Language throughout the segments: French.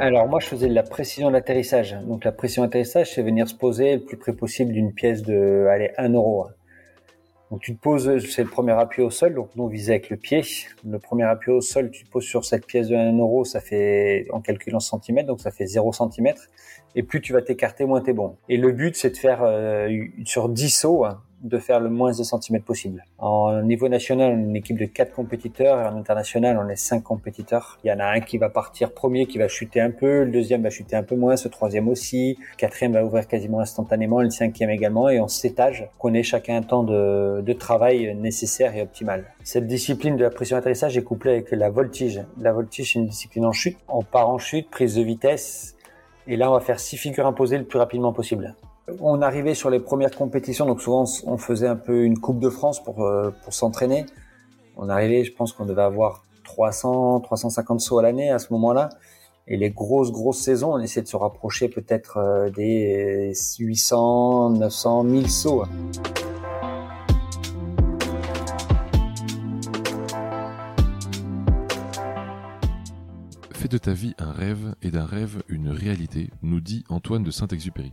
Alors moi je faisais de la précision d'atterrissage. Donc la précision d'atterrissage c'est venir se poser le plus près possible d'une pièce de allez 1 euro. Donc tu te poses, c'est le premier appui au sol, donc nous on visait avec le pied. Le premier appui au sol, tu te poses sur cette pièce de 1 euro, ça fait en calculant centimètres, donc ça fait 0 centimètre. Et plus tu vas t'écarter, moins t'es bon. Et le but c'est de faire euh, sur 10 sauts, hein, de faire le moins de centimètres possible. En niveau national, une équipe de quatre compétiteurs et en international, on est cinq compétiteurs. Il y en a un qui va partir premier, qui va chuter un peu, le deuxième va chuter un peu moins, ce troisième aussi, le quatrième va ouvrir quasiment instantanément, le cinquième également, et on s'étage, qu'on ait chacun un temps de, de travail nécessaire et optimal. Cette discipline de la pression d'atterrissage est couplée avec la voltige. La voltige, c'est une discipline en chute. On part en chute, prise de vitesse, et là, on va faire six figures imposées le plus rapidement possible. On arrivait sur les premières compétitions, donc souvent on faisait un peu une Coupe de France pour, euh, pour s'entraîner. On arrivait, je pense qu'on devait avoir 300, 350 sauts à l'année à ce moment-là. Et les grosses, grosses saisons, on essayait de se rapprocher peut-être euh, des 800, 900, 1000 sauts. Fais de ta vie un rêve et d'un rêve une réalité, nous dit Antoine de Saint-Exupéry.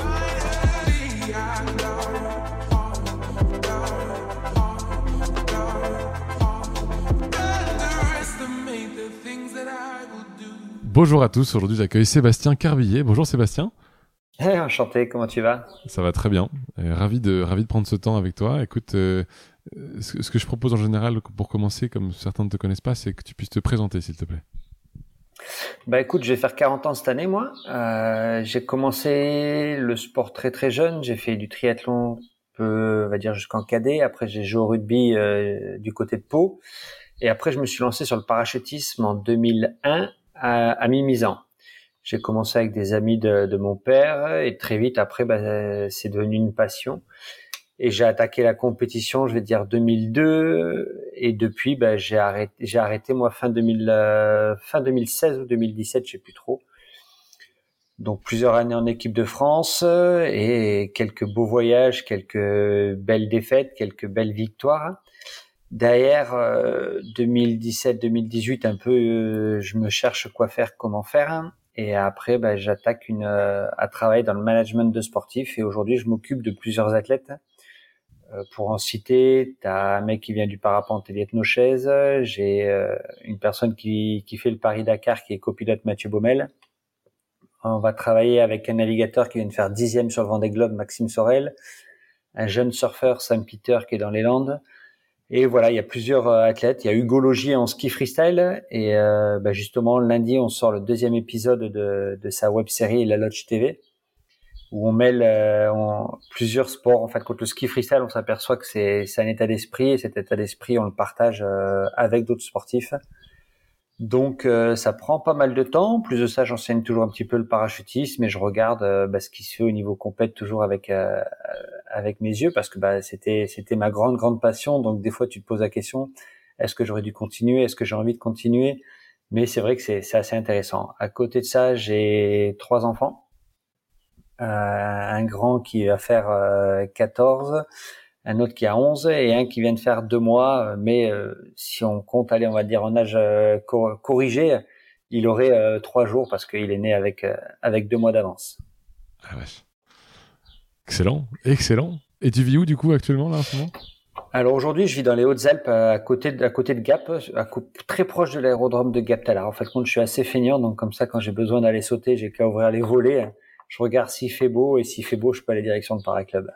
Bonjour à tous, aujourd'hui j'accueille Sébastien Carbillet. Bonjour Sébastien. Hey, enchanté, comment tu vas? Ça va très bien. Euh, ravi, de, ravi de prendre ce temps avec toi. Écoute, euh, ce, que je propose en général pour commencer, comme certains ne te connaissent pas, c'est que tu puisses te présenter s'il te plaît. Bah écoute, je vais faire 40 ans cette année moi. Euh, j'ai commencé le sport très très jeune. J'ai fait du triathlon, peu, on va dire jusqu'en cadet. Après j'ai joué au rugby du côté de Pau. Et après je me suis lancé sur le parachutisme en 2001 à, à mi-misant. J'ai commencé avec des amis de, de, mon père et très vite après, bah, c'est devenu une passion. Et j'ai attaqué la compétition, je vais dire 2002, et depuis, bah, j'ai arrêté, j'ai arrêté moi fin 2000, euh, fin 2016 ou 2017, je sais plus trop. Donc plusieurs années en équipe de France et quelques beaux voyages, quelques belles défaites, quelques belles victoires. Derrière 2017-2018, euh, un peu, euh, je me cherche quoi faire, comment faire. Et après, bah, j'attaque une euh, à travailler dans le management de sportifs. Et aujourd'hui, je m'occupe de plusieurs athlètes. pour en citer, tu as un mec qui vient du parapente Eliette Nochaise. J'ai une personne qui, qui fait le Paris-Dakar, qui est copilote Mathieu Baumel. On va travailler avec un navigateur qui vient de faire dixième sur le Vendée Globe, Maxime Sorel. Un jeune surfeur, Sam Peter, qui est dans les Landes et voilà, il y a plusieurs euh, athlètes. Il y a Hugo Logier en ski freestyle. Et euh, bah justement, lundi, on sort le deuxième épisode de, de sa web série La Lodge TV, où on mêle euh, plusieurs sports. En fait, quand le ski freestyle, on s'aperçoit que c'est un état d'esprit. Et cet état d'esprit, on le partage euh, avec d'autres sportifs. Donc euh, ça prend pas mal de temps. plus de ça, j'enseigne toujours un petit peu le parachutisme et je regarde euh, bah, ce qui se fait au niveau compète toujours avec avec mes yeux parce que bah, c'était c'était ma grande grande passion. Donc des fois tu te poses la question est-ce que j'aurais dû continuer? Est-ce que j'ai envie de continuer? Mais c'est vrai que c'est c'est assez intéressant. À côté de ça, j'ai trois enfants. un grand qui va faire 14 un autre qui a 11 et un qui vient de faire deux mois. Mais euh, si on compte aller, on va dire en âge euh, corrigé, il aurait euh, trois jours parce qu'il est né avec avec deux mois d'avance. Ah excellent, excellent. Et tu vis où du coup actuellement là en ce moment? Alors aujourd'hui, je vis dans les Hautes-Alpes, à côté de, à côté de Gap, à, très proche de l'aérodrome de Gap-Talard. En fait, compte, je suis assez feignant, donc comme ça, quand j'ai besoin d'aller sauter, j'ai qu'à ouvrir les volets. Je regarde s'il fait beau et s'il fait beau, je peux aller direction de Paraclub.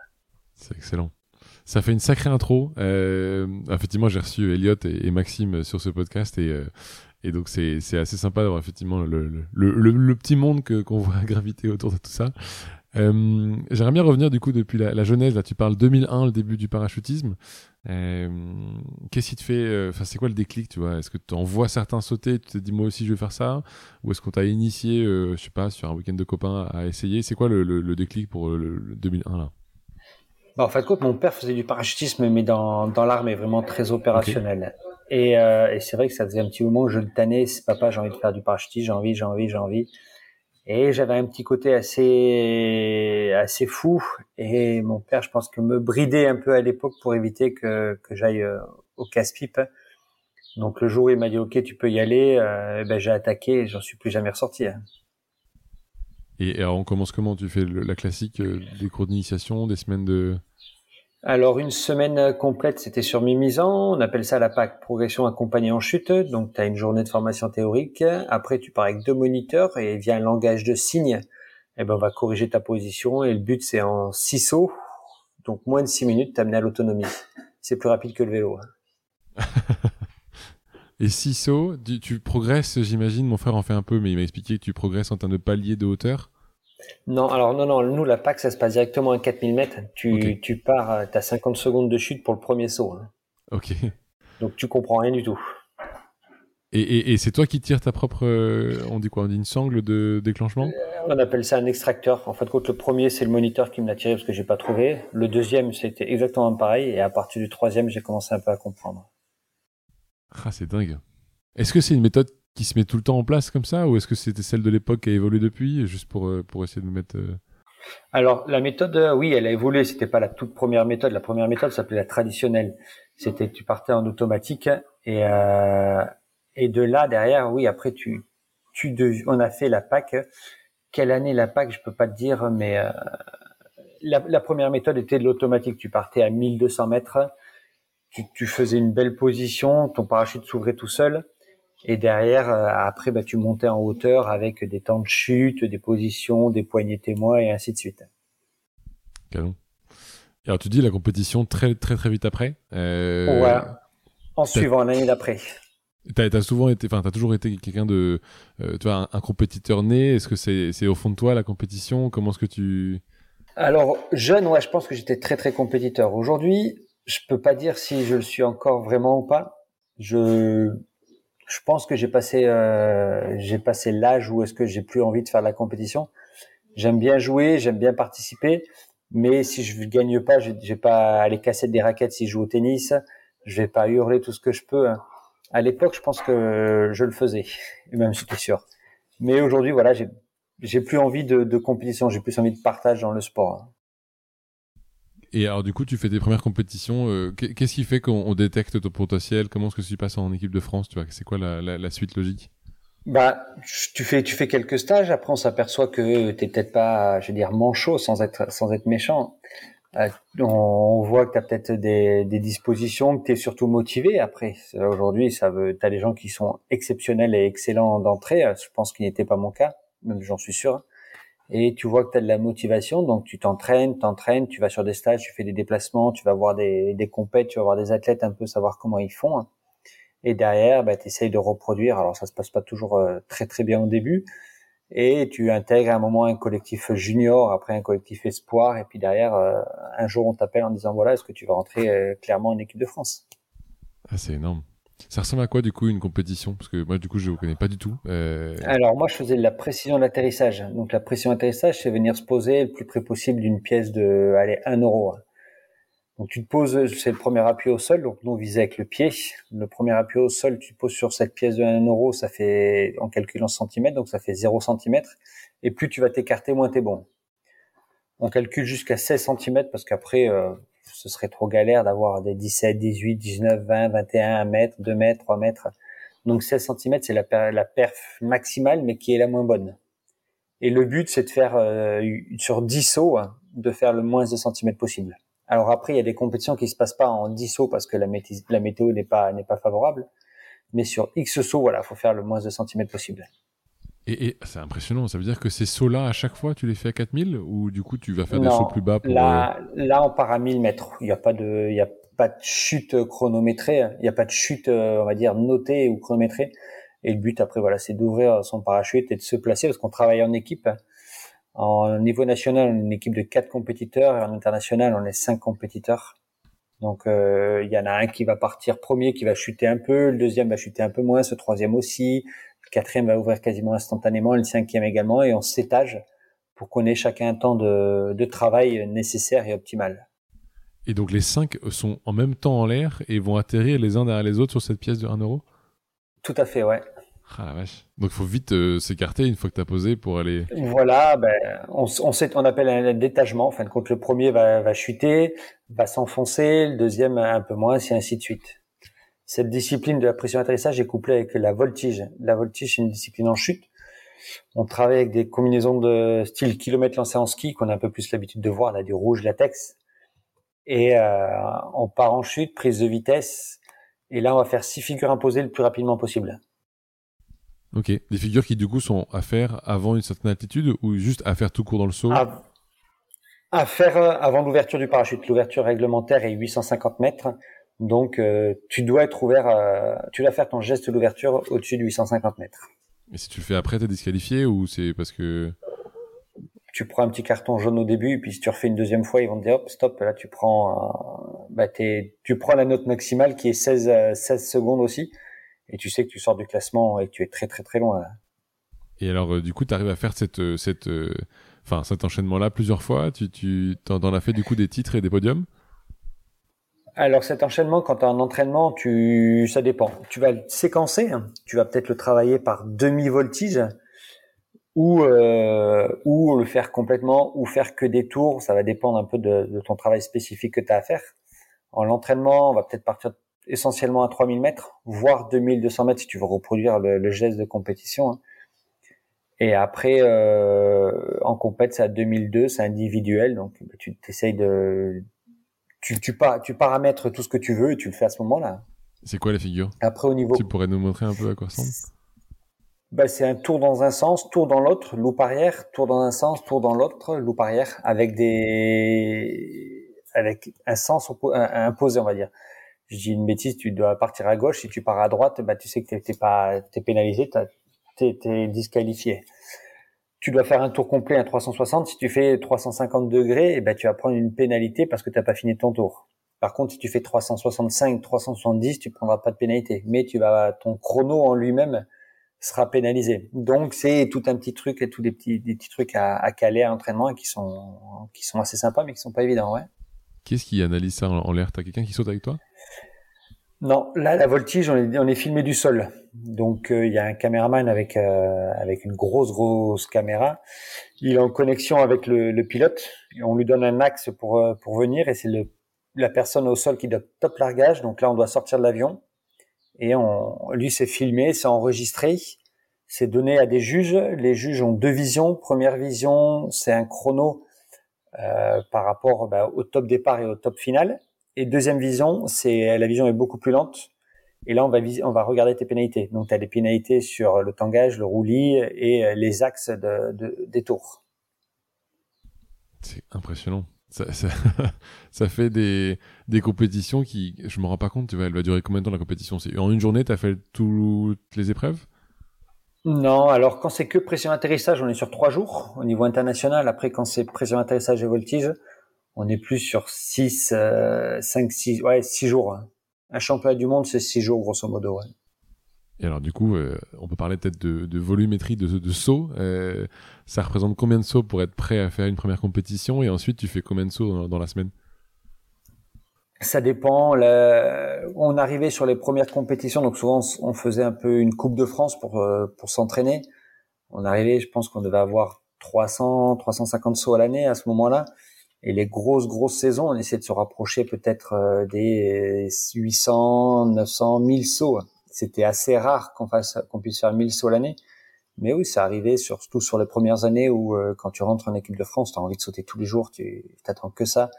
C'est excellent. Ça fait une sacrée intro. Euh, effectivement, j'ai reçu Elliot et, Maxime sur ce podcast et, euh, et donc c'est assez sympa d'avoir effectivement le, le, le, le, petit monde qu'on voit graviter autour de tout ça. Euh, J'aimerais bien revenir du coup depuis la, la, genèse. Là, tu parles 2001, le début du parachutisme. Euh, Qu'est-ce qui te fait euh, Enfin, c'est quoi le déclic Tu vois? Est-ce que tu en vois certains sauter Tu te dis moi aussi je vais faire ça? Ou est-ce qu'on t'a initié, euh, je sais pas, sur un week-end de copains à essayer? C'est quoi le, le, le, déclic pour le, 2001 là? Bah, en fait, mon père faisait du parachutisme, mais dans, dans l'armée, vraiment très opérationnel. Et, euh, et c'est vrai que ça faisait un petit moment que je le tannais. Papa, j'ai envie de faire du parachutisme, j'ai envie, j'ai envie, j'ai envie. Et j'avais un petit côté assez assez fou. Et mon père, je pense que me bridait un peu à l'époque pour éviter que, que j'aille euh, au casse-pipe. Donc le jour où il m'a dit OK, tu peux y aller, euh, ben j'ai attaqué et j'en suis plus jamais ressorti. Hein. Et alors on commence comment? Tu fais la classique euh, des cours d'initiation, des semaines de alors une semaine complète, c'était sur Mimizan. On appelle ça la PAC, progression accompagnée en chute. Donc tu as une journée de formation théorique. Après, tu pars avec deux moniteurs et via un langage de signes, eh ben, on va corriger ta position. Et le but, c'est en six sauts. Donc moins de six minutes, t'amener à l'autonomie. C'est plus rapide que le vélo. Hein. et six sauts, tu progresses, j'imagine. Mon frère en fait un peu, mais il m'a expliqué que tu progresses en termes de palier de hauteur. Non, alors non, non, nous, la PAC, ça se passe directement à 4000 mètres. Tu, tu pars, tu as 50 secondes de chute pour le premier saut. Hein. Ok. Donc tu comprends rien du tout. Et, et, et c'est toi qui tires ta propre, euh, on dit quoi, on dit une sangle de déclenchement? Euh, On appelle ça un extracteur. En fait, le premier, c'est le moniteur qui me l'a tiré parce que j'ai pas trouvé. Le deuxième, c'était exactement pareil. Et à partir du troisième, j'ai commencé un peu à comprendre. Ah, c'est dingue. Est-ce que c'est une méthode qui se met tout le temps en place comme ça ou est-ce que c'était celle de l'époque qui a évolué depuis juste pour euh, pour essayer de nous mettre euh, alors la méthode euh, oui elle a évolué c'était pas la toute première méthode. La première méthode s'appelait la traditionnelle. C'était tu partais en automatique et et de là derrière oui après tu tu on a fait la PAC. Quelle année la PAC je peux pas te dire mais la, la, première méthode était de l'automatique. Tu partais à 1200 mètres. Tu, tu faisais une belle position. Ton parachute s'ouvrait tout seul et derrière, euh, après, bah, tu montais en hauteur avec des temps de chute, des positions, des poignées témoins et ainsi de suite. Canon. Et alors tu dis la compétition très très très vite après. Euh... Ouais. En suivant l'année d'après. T'as as souvent été, enfin t'as toujours été quelqu'un de, euh, tu vois, un, compétiteur né. Est-ce que c'est c'est au fond de toi la compétition? Comment est-ce que tu Alors jeune, ouais, je pense que j'étais très très compétiteur. Aujourd'hui, je peux pas dire si je le suis encore vraiment ou pas. Je je pense que j'ai passé euh, j'ai passé l'âge où est-ce que j'ai plus envie de faire de la compétition. J'aime bien jouer, j'aime bien participer, mais si je ne gagne pas, je vais pas aller casser des raquettes si je joue au tennis, je vais pas hurler tout ce que je peux. Hein. À l'époque, je pense que je le faisais, même j'étais sûr. Mais aujourd'hui, voilà, j'ai j'ai plus envie de, de compétition, j'ai plus envie de partage dans le sport. Et alors, du coup, tu fais tes premières compétitions. Euh, qu'est-ce qui fait qu'on détecte ton potentiel? Comment est-ce que tu passes en équipe de France Tu vois, c'est quoi la, suite logique? Bah, tu fais, tu fais quelques stages. Après, on s'aperçoit que t'es peut-être pas, je veux dire, manchot sans être, sans être méchant. Euh, on voit que tu as peut-être des, dispositions, que tu es surtout motivé. Après, aujourd'hui, ça veut, tu as des gens qui sont exceptionnels et excellents d'entrée. Je pense qu'il n'était pas mon cas, même j'en suis sûr et tu vois que tu as de la motivation, donc tu t'entraînes, t'entraînes, tu vas sur des stages, tu fais des déplacements, tu vas voir des, des compètes, tu vas voir des athlètes un peu savoir comment ils font. Et derrière, bah, tu essayes de reproduire. Alors ça se passe pas toujours euh, très très bien au début. Et tu intègres à un moment un collectif junior, après un collectif espoir, et puis derrière, euh, un jour on t'appelle en disant voilà, est-ce que tu vas rentrer euh, clairement en équipe de France? Ah, C'est énorme. Ça ressemble à quoi du coup une compétition? Parce que moi du coup je ne connais pas du tout. Euh... Alors moi je faisais de la précision d'atterrissage. Donc la précision d'atterrissage c'est venir se poser le plus près possible d'une pièce de allez 1 euro. Donc tu te poses, c'est le premier appui au sol, donc nous on visait avec le pied. Le premier appui au sol, tu te poses sur cette pièce de 1 euro, ça fait en calculant centimètres, donc ça fait 0 centimètre. Et plus tu vas t'écarter, moins t'es bon. On calcule jusqu'à 16 centimètres parce qu'après euh, ce serait trop galère d'avoir des 17, 18, 19, 20, 21, 1 mètre, 2 mètres, 3 mètres. Donc 16 cm, c'est la, perf maximale, mais qui est la moins bonne. Et le but, c'est de faire euh, sur 10 sauts, hein, de faire le moins de centimètres possible. Alors après, il y a des compétitions qui se passent pas en 10 sauts parce que la, météo n'est pas n'est pas favorable. Mais sur X sauts, voilà, faut faire le moins de centimètres possible. Et, c'est impressionnant, ça veut dire que ces sauts-là, à chaque fois, tu les fais à 4000 ou du coup tu vas faire des sauts plus bas pour... Là, euh, là, on part à 1000 mètres. Il n'y a pas de, il y a pas de chute chronométrée, il n'y a pas de chute, euh, on va dire, notée ou chronométrée. Et le but après, voilà, c'est d'ouvrir son parachute et de se placer parce qu'on travaille en équipe. En niveau national, on est une équipe de quatre compétiteurs et en international, on est cinq compétiteurs. Donc euh, il y en a un qui va partir premier, qui va chuter un peu, le deuxième va chuter un peu moins, ce troisième aussi, quatrième va ouvrir quasiment instantanément, le cinquième également, et on s'étage pour qu'on ait chacun un temps de, de travail nécessaire et optimal. Et donc les cinq sont en même temps en l'air et vont atterrir les uns derrière les autres sur cette pièce de 1 euro? Tout à fait, ouais. Ah la vache. Donc il faut vite euh, s'écarter une fois que tu as posé pour aller. Voilà, ben, on, on, sait, on appelle un détachement. En fin de compte, le premier va, va chuter, va s'enfoncer, le deuxième un peu moins, et ainsi de suite. Cette discipline de la pression d'atterrissage est couplée avec la voltige. La voltige, c'est une discipline en chute. On travaille avec des combinaisons de style kilomètre lancé en ski qu'on a un peu plus l'habitude de voir, là, du rouge latex. Et euh, on part en chute, prise de vitesse. Et là, on va faire six figures imposées le plus rapidement possible. Ok. Des figures qui du coup sont à faire avant une certaine altitude ou juste à faire tout court dans le saut? À, faire euh, avant l'ouverture du parachute. L'ouverture réglementaire est 850 mètres. Donc euh, tu dois être ouvert, euh, tu dois faire ton geste d'ouverture au-dessus de 850 mètres. Et si tu le fais après, t'es disqualifié ou c'est parce que tu prends un petit carton jaune au début, et puis si tu refais une deuxième fois, ils vont te dire hop, stop, là tu prends, bah, tu prends la note maximale qui est 16, 16 secondes aussi et tu sais que tu sors du classement et que tu es très très très loin. Et alors, euh, du coup, tu arrives à faire cette, euh, cette, euh, enfin, cet enchaînement-là plusieurs fois? Tu, tu en, as fait du coup des titres et des podiums? Alors cet enchaînement, quand tu as un entraînement, tu, ça dépend. Tu vas le séquencer. Tu vas peut-être le travailler par demi-voltige ou euh, ou le faire complètement ou faire que des tours. Ça va dépendre un peu de, ton travail spécifique que tu as à faire. En l'entraînement, on va peut-être partir essentiellement à 3000 mètres, voire 2200 mètres si tu veux reproduire le, geste de compétition. Hein. Et après, euh, en compète, c'est à 2002, c'est individuel, donc tu t'essayes de, tu, tu, tu paramètres tout ce que tu veux et tu le fais à ce moment-là. C'est quoi la figure Après, au niveau. Tu pourrais nous montrer un peu à quoi ça ressemble? Bah, c'est un tour dans un sens, tour dans l'autre, loup arrière, tour dans un sens, tour dans l'autre, loup arrière, avec des, avec un sens imposé, on va dire je dis une bêtise, tu dois partir à gauche. Si tu pars à droite, bah, tu sais que t'es pas, t'es pénalisé, t'es, t'es disqualifié. Tu dois faire un tour complet à 360. Si tu fais 350 degrés, eh ben, tu vas prendre une pénalité parce que t'as pas fini ton tour. Par contre, si tu fais 365, 370, tu prendras pas de pénalité. Mais tu vas, ton chrono en lui-même sera pénalisé. Donc, c'est tout un petit truc et tous des petits, trucs à, caler à l'entraînement qui sont, qui assez sympas, mais qui sont pas évidents, ouais. Qu'est-ce qui analyse ça en l'air? T'as quelqu'un qui saute avec toi? Non, là, la voltige, on est, on est filmé du sol. Donc, euh, il y a un caméraman avec euh, avec une grosse grosse caméra. Il est en connexion avec le, le pilote. On lui donne un axe pour euh, pour venir, et c'est le la personne au sol qui doit top largage. Donc là, on doit sortir de l'avion. Et on, lui, c'est filmé, c'est enregistré, c'est donné à des juges. Les juges ont deux visions. Première vision, c'est un chrono par rapport bah, au top départ et au top final. Et deuxième vision, c'est la vision est beaucoup plus lente. Et là, on va, on va regarder tes pénalités. Donc, tu as des pénalités sur le tangage, le roulis et les axes de, de, des tours. C'est impressionnant. Ça, ça, ça, fait des, des compétitions qui, je me rends pas compte, tu vois, elle va durer combien de temps la compétition? C'est en une journée, tu as fait toutes les épreuves? Non, alors quand c'est que pression atterrissage, on est sur trois jours au niveau international. Après, quand c'est pression atterrissage et voltige, on est plus sur 6, 5, 6, ouais, 6 jours. Hein. Un championnat du monde, c'est 6 jours, grosso modo. Ouais. Et alors, du coup, euh, on peut parler peut-être de, de, volumétrie de, de sauts. Euh, ça représente combien de sauts pour être prêt à faire une première compétition? Et ensuite, tu fais combien de sauts dans, la semaine? Ça dépend. On arrivait sur les premières compétitions, donc souvent, on faisait un peu une Coupe de France pour, euh, pour s'entraîner. On arrivait, je pense qu'on devait avoir 300, 350 sauts à l'année à ce moment-là. Et les grosses, grosses saisons, on essaie de se rapprocher peut-être euh, des 800, 900, 1000 sauts. C'était assez rare qu'on fasse, qu'on puisse faire 1000 sauts l'année. Mais oui, ça arrivait surtout sur les premières années où, euh, quand tu rentres en équipe de France, tu as envie de sauter tous les jours, tu t'attends que ça.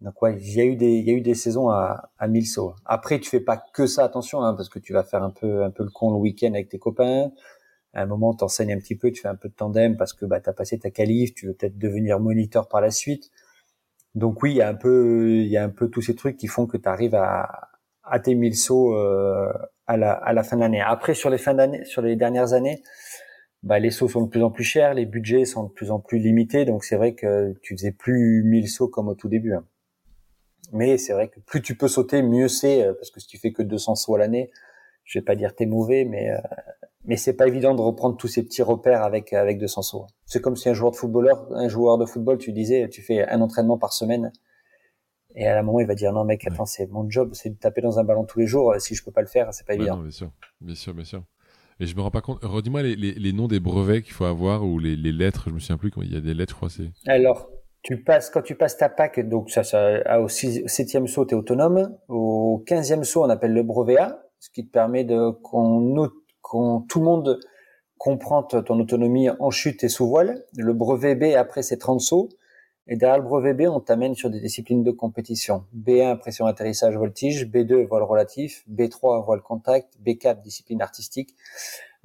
Donc ouais, il y a eu des, il y a eu des saisons à, à 1000 sauts. Après, tu fais pas que ça, attention, hein, parce que tu vas faire un peu, un peu le con le week-end avec tes copains. À un moment, t'enseignes un petit peu, tu fais un peu de tandem parce que bah, tu as passé ta qualif, tu veux peut-être devenir moniteur par la suite. Donc oui, il y a un peu, il y a un peu tous ces trucs qui font que tu arrives à, à tes 1000 sauts euh, à, la, à la fin de l'année. Après, sur les fins d'année, sur les dernières années, bah, les sauts sont de plus en plus chers, les budgets sont de plus en plus limités, donc c'est vrai que tu faisais plus 1000 sauts comme au tout début. Hein. Mais c'est vrai que plus tu peux sauter, mieux c'est, euh, parce que si tu fais que 200 sauts à l'année, je vais pas dire t'es mauvais, mais euh, mais c'est pas évident de reprendre tous ces petits repères avec avec 200 sauts. C'est comme si un joueur de footballeur, un joueur de football, tu disais, tu fais un entraînement par semaine, et à un moment il va dire non mec, attends, c'est mon job, c'est de taper dans un ballon tous les jours. Si je peux pas le faire, c'est pas évident. bien sûr, bien sûr, bien sûr. Et je me rends pas compte. Redis-moi les, les, les, noms des brevets qu'il faut avoir ou les, les lettres. Je me souviens plus. Il y a des lettres, je crois. Alors, tu passes quand tu passes ta PAC, donc ça, ça au septième saut, tu es autonome. Au quinzième saut, on appelle le brevet A, ce qui te permet de qu'on qu'on tout le monde comprend ton autonomie en chute et sous voile. Le brevet B après c'est 30 sauts. Et derrière le brevet B, on t'amène sur des disciplines de compétition. B1, pression atterrissage voltige. B2, vol relatif. B3, voile contact. B4, discipline artistique.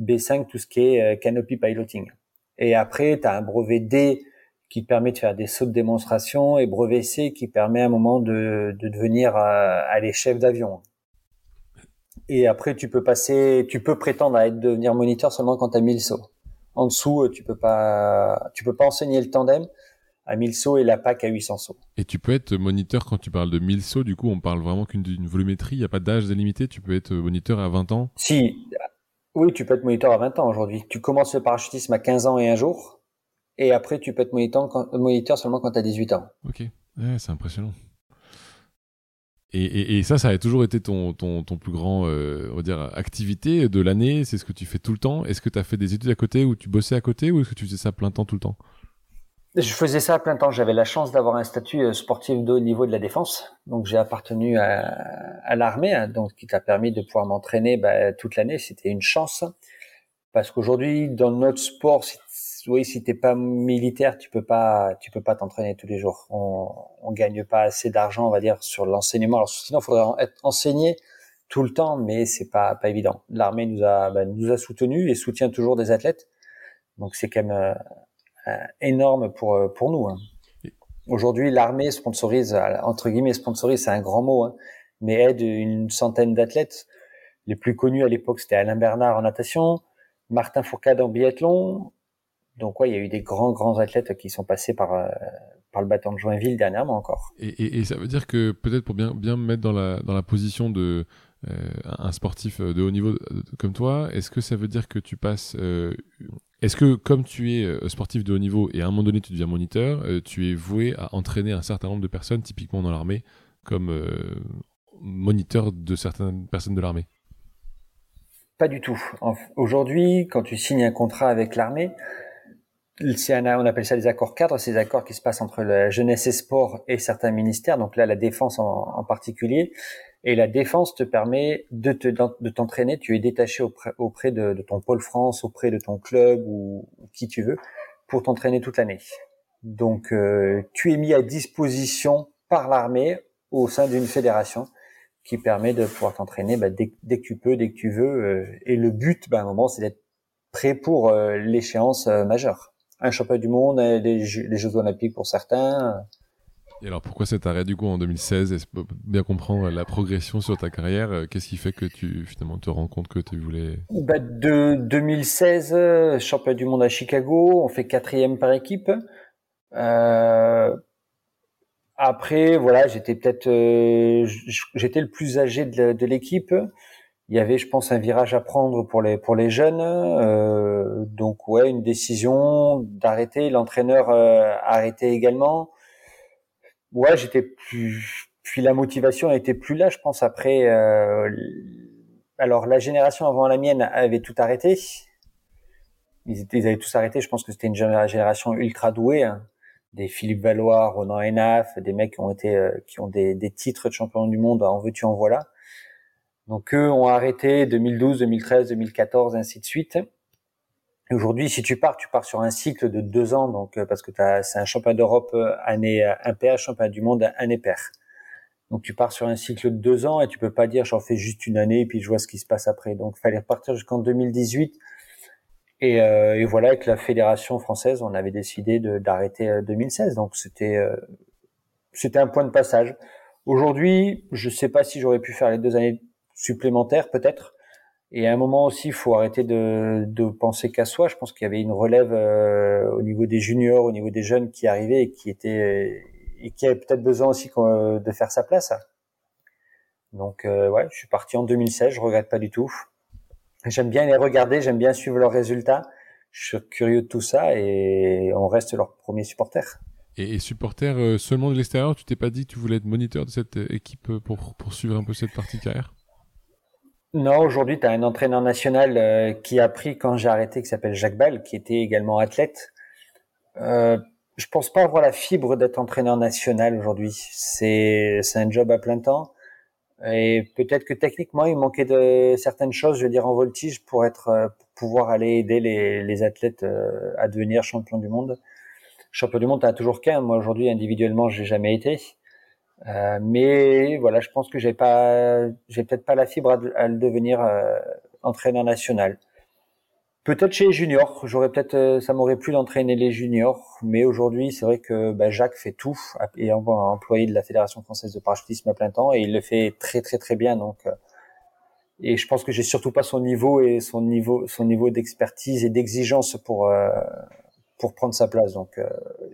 B5, tout ce qui est euh, canopy piloting. Et après, tu un brevet D qui permet de faire des sauts de démonstration et brevet C qui permet à un moment de, de devenir euh, aller chef d'avion. Et après, tu peux passer, tu peux prétendre à être devenir moniteur seulement quand tu as 1000 sauts. En dessous, euh, tu peux pas, tu peux pas enseigner le tandem à 1000 sauts et la PAC à 800 sauts. Et tu peux être moniteur quand tu parles de 1000 sauts, du coup, on parle vraiment qu'une volumétrie, il n'y a pas d'âge délimité, tu peux être moniteur à 20 ans Si, oui, tu peux être moniteur à 20 ans aujourd'hui. Tu commences le parachutisme à 15 ans et un jour, et après, tu peux être moniteur, moniteur seulement quand tu as 18 ans. Ok, c'est impressionnant. Et, ça, ça a toujours été ton, plus grand, euh, on va dire, activité de l'année. C'est ce que tu fais tout le temps. Est-ce que tu as fait des études à côté ou tu bossais à côté ou est-ce que tu faisais ça plein temps tout le temps? Je faisais ça plein temps. J'avais la chance d'avoir un statut euh, sportif de haut niveau de la défense. Donc j'ai appartenu à, l'armée, hein, donc qui t'a permis de pouvoir m'entraîner bah, toute l'année. C'était une chance parce qu'aujourd'hui, dans notre sport, oui, si t'es pas militaire, tu peux pas, tu peux pas t'entraîner tous les jours. On, on gagne pas assez d'argent, on va dire, sur l'enseignement. Alors sinon, il faudrait être enseigné tout le temps, mais c'est pas pas évident. L'armée nous a bah, nous a soutenu et soutient toujours des athlètes, donc c'est quand même euh, euh, énorme pour euh, pour nous. Hein. Aujourd'hui, l'armée sponsorise entre guillemets sponsorise, c'est un grand mot, hein, mais aide une centaine d'athlètes. Les plus connus à l'époque, c'était Alain Bernard en natation, Martin Fourcade en biathlon, donc ouais, il y a eu des grands grands athlètes qui sont passés par euh, par le bâton de Joinville dernièrement encore. Et, et, et ça veut dire que peut-être pour bien bien me mettre dans la dans la position de euh, un sportif de haut niveau comme toi, est-ce que ça veut dire que tu passes euh, est-ce que comme tu es sportif de haut niveau et à un moment donné tu deviens moniteur, tu es voué à entraîner un certain nombre de personnes, typiquement dans l'armée, comme moniteur de certaines personnes de l'armée? Pas du tout. Aujourd'hui, quand tu signes un contrat avec l'armée, on appelle ça des accords cadres, ces accords qui se passent entre la jeunesse et sport et certains ministères, donc là la défense en, particulier. Et la défense te permet de te de t'entraîner, tu es détaché auprès, auprès de, ton pôle France, auprès de ton club ou, qui tu veux, pour t'entraîner toute l'année. Donc euh, tu es mis à disposition par l'armée au sein d'une fédération qui permet de pouvoir t'entraîner bah, dès, que tu peux, dès que tu veux. Euh, et le but, bah, à un moment, c'est d'être prêt pour euh, l'échéance majeure un championnat du monde, les, Jeux olympiques pour certains. Et alors pourquoi cet arrêt du coup en 2016 Est-ce bien comprendre la progression sur ta carrière euh, Qu'est-ce qui fait que tu finalement te rends compte que tu voulais? Bah, De 2016, championnat du monde à Chicago, on fait quatrième par équipe. Euh, après, voilà, j'étais peut-être, euh, j'étais le plus âgé de l'équipe il y avait, je pense, un virage à prendre pour les pour les jeunes. Euh, donc ouais, une décision d'arrêter. L'entraîneur euh, arrêté également. Ouais, j'étais plus. Puis la motivation était plus là, je pense. Après, euh, alors la génération avant la mienne avait tout arrêté. Ils, étaient, ils avaient tous arrêté. Je pense que c'était une génération ultra douée. Hein. Des Philippe Valois, Ronan Enaf, des mecs qui ont été, euh, qui ont des, des titres de champion du monde en veux-tu en voilà. Donc eux ont arrêté 2012, 2013, 2014, ainsi de suite. Aujourd'hui, si tu pars, tu pars sur un cycle de deux ans, donc euh, parce que c'est un championnat d'Europe euh, année euh, impair, championnat du monde année paire. Donc tu pars sur un cycle de deux ans et tu peux pas dire j'en fais juste une année et puis je vois ce qui se passe après. Donc fallait repartir jusqu'en 2018. Et, euh, et, voilà, avec la fédération française, on avait décidé d'arrêter 2016. Donc c'était c'était un point de passage. Aujourd'hui, je sais pas si j'aurais pu faire les deux années supplémentaire peut-être. Et à un moment aussi, il faut arrêter de, de penser qu'à soi. Je pense qu'il y avait une relève euh, au niveau des juniors, au niveau des jeunes qui arrivaient et qui étaient et qui avaient peut-être besoin aussi de faire sa place. Donc euh, ouais, je suis parti en 2016. Je regrette pas du tout. J'aime bien les regarder, j'aime bien suivre leurs résultats. Je suis curieux de tout ça et on reste leur premier supporter. Et, supporter euh, seulement de l'extérieur, tu t'es pas dit que tu voulais être moniteur de cette équipe pour, pour suivre un peu cette partie carrière? Non, aujourd'hui, tu as un entraîneur national euh, qui a pris quand j'ai arrêté, qui s'appelle Jacques Ball, qui était également athlète. Euh, je pense pas avoir la fibre d'être entraîneur national aujourd'hui. C'est un job à plein temps. Et peut-être que techniquement, il manquait de certaines choses, je veux dire, en voltige pour être, euh, pour pouvoir aller aider les, les athlètes euh, à devenir champion du monde. Champion du monde, t'as toujours qu'un. Moi, aujourd'hui, individuellement, j'ai jamais été. Euh, mais voilà, je pense que j'ai pas, j'ai peut-être pas la fibre à, le devenir euh, entraîneur national. Peut-être chez les juniors, j'aurais peut-être, euh, ça m'aurait plu d'entraîner les juniors, mais aujourd'hui, c'est vrai que bah, Jacques fait tout et est employé de la Fédération française de parachutisme à plein temps et il le fait très très très bien. Donc, et je pense que j'ai surtout pas son niveau et son niveau, son niveau d'expertise et d'exigence pour pour prendre sa place. Donc, euh,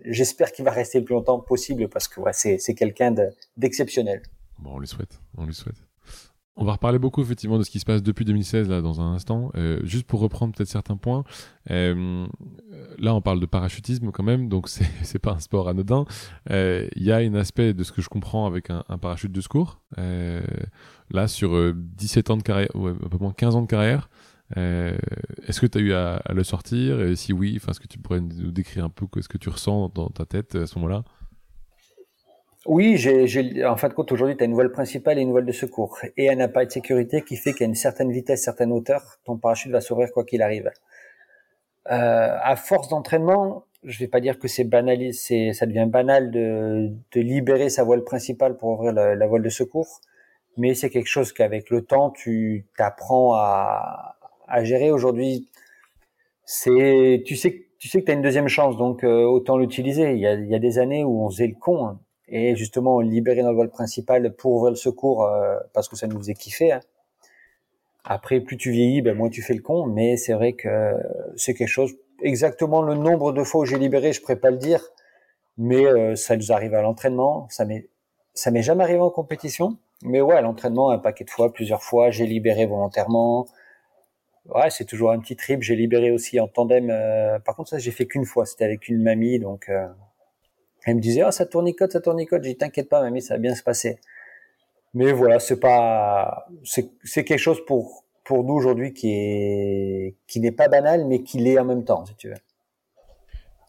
j'espère qu'il va rester le plus longtemps possible parce que ouais, c'est quelqu'un d'exceptionnel. bon, on lui souhaite, on lui souhaite. On va reparler beaucoup effectivement de ce qui se passe depuis 2016 là dans un instant. Euh, juste pour reprendre peut-être certains points. Euh, là, on parle de parachutisme quand même, donc c'est pas un sport anodin. Il y a un aspect de ce que je comprends avec un, un parachute de secours. là, sur 17 ans de carrière, ou un peu moins 15 ans de carrière, euh, est-ce que tu as eu à, le sortir? Et si oui, est-ce que tu pourrais nous décrire un peu ce que tu ressens dans ta tête à ce moment-là? Oui, j'ai, en fin de compte, aujourd'hui, tu as une voile principale et une voile de secours. Et un appareil de sécurité qui fait qu'à une certaine vitesse, certaine hauteur, ton parachute va s'ouvrir quoi qu'il arrive. Euh, à force d'entraînement, je vais pas dire que c'est banal, c'est, ça devient banal de, de, libérer sa voile principale pour ouvrir la, la voile de secours. Mais c'est quelque chose qu'avec le temps, tu t'apprends à, à gérer aujourd'hui. C'est, tu sais, tu sais que tu as une deuxième chance, donc euh, autant l'utiliser. Il y, a, des années où on faisait le con hein, et justement on libérait notre vol principal pour ouvrir le secours euh, parce que ça nous faisait kiffer. Hein. Après, plus tu vieillis, ben, moins tu fais le con, mais c'est vrai que c'est quelque chose. Exactement le nombre de fois où j'ai libéré, je pourrais pas le dire, mais euh, ça nous arrive à l'entraînement. Ça m'est, ça m'est jamais arrivé en compétition, mais ouais, à l'entraînement, un paquet de fois, plusieurs fois, j'ai libéré volontairement ouais, c'est toujours un petit trip. J'ai libéré aussi en tandem. Euh, par contre, ça, j'ai fait qu'une fois. C'était avec une mamie, donc euh, elle me disait, ah, ça tournicote, ça tournicote. J'ai dit, t'inquiète pas, mamie, ça va bien se passer. Mais voilà, c'est pas, c'est quelque chose pour pour nous aujourd'hui qui est qui n'est pas banal, mais qui l'est en même temps, si tu veux.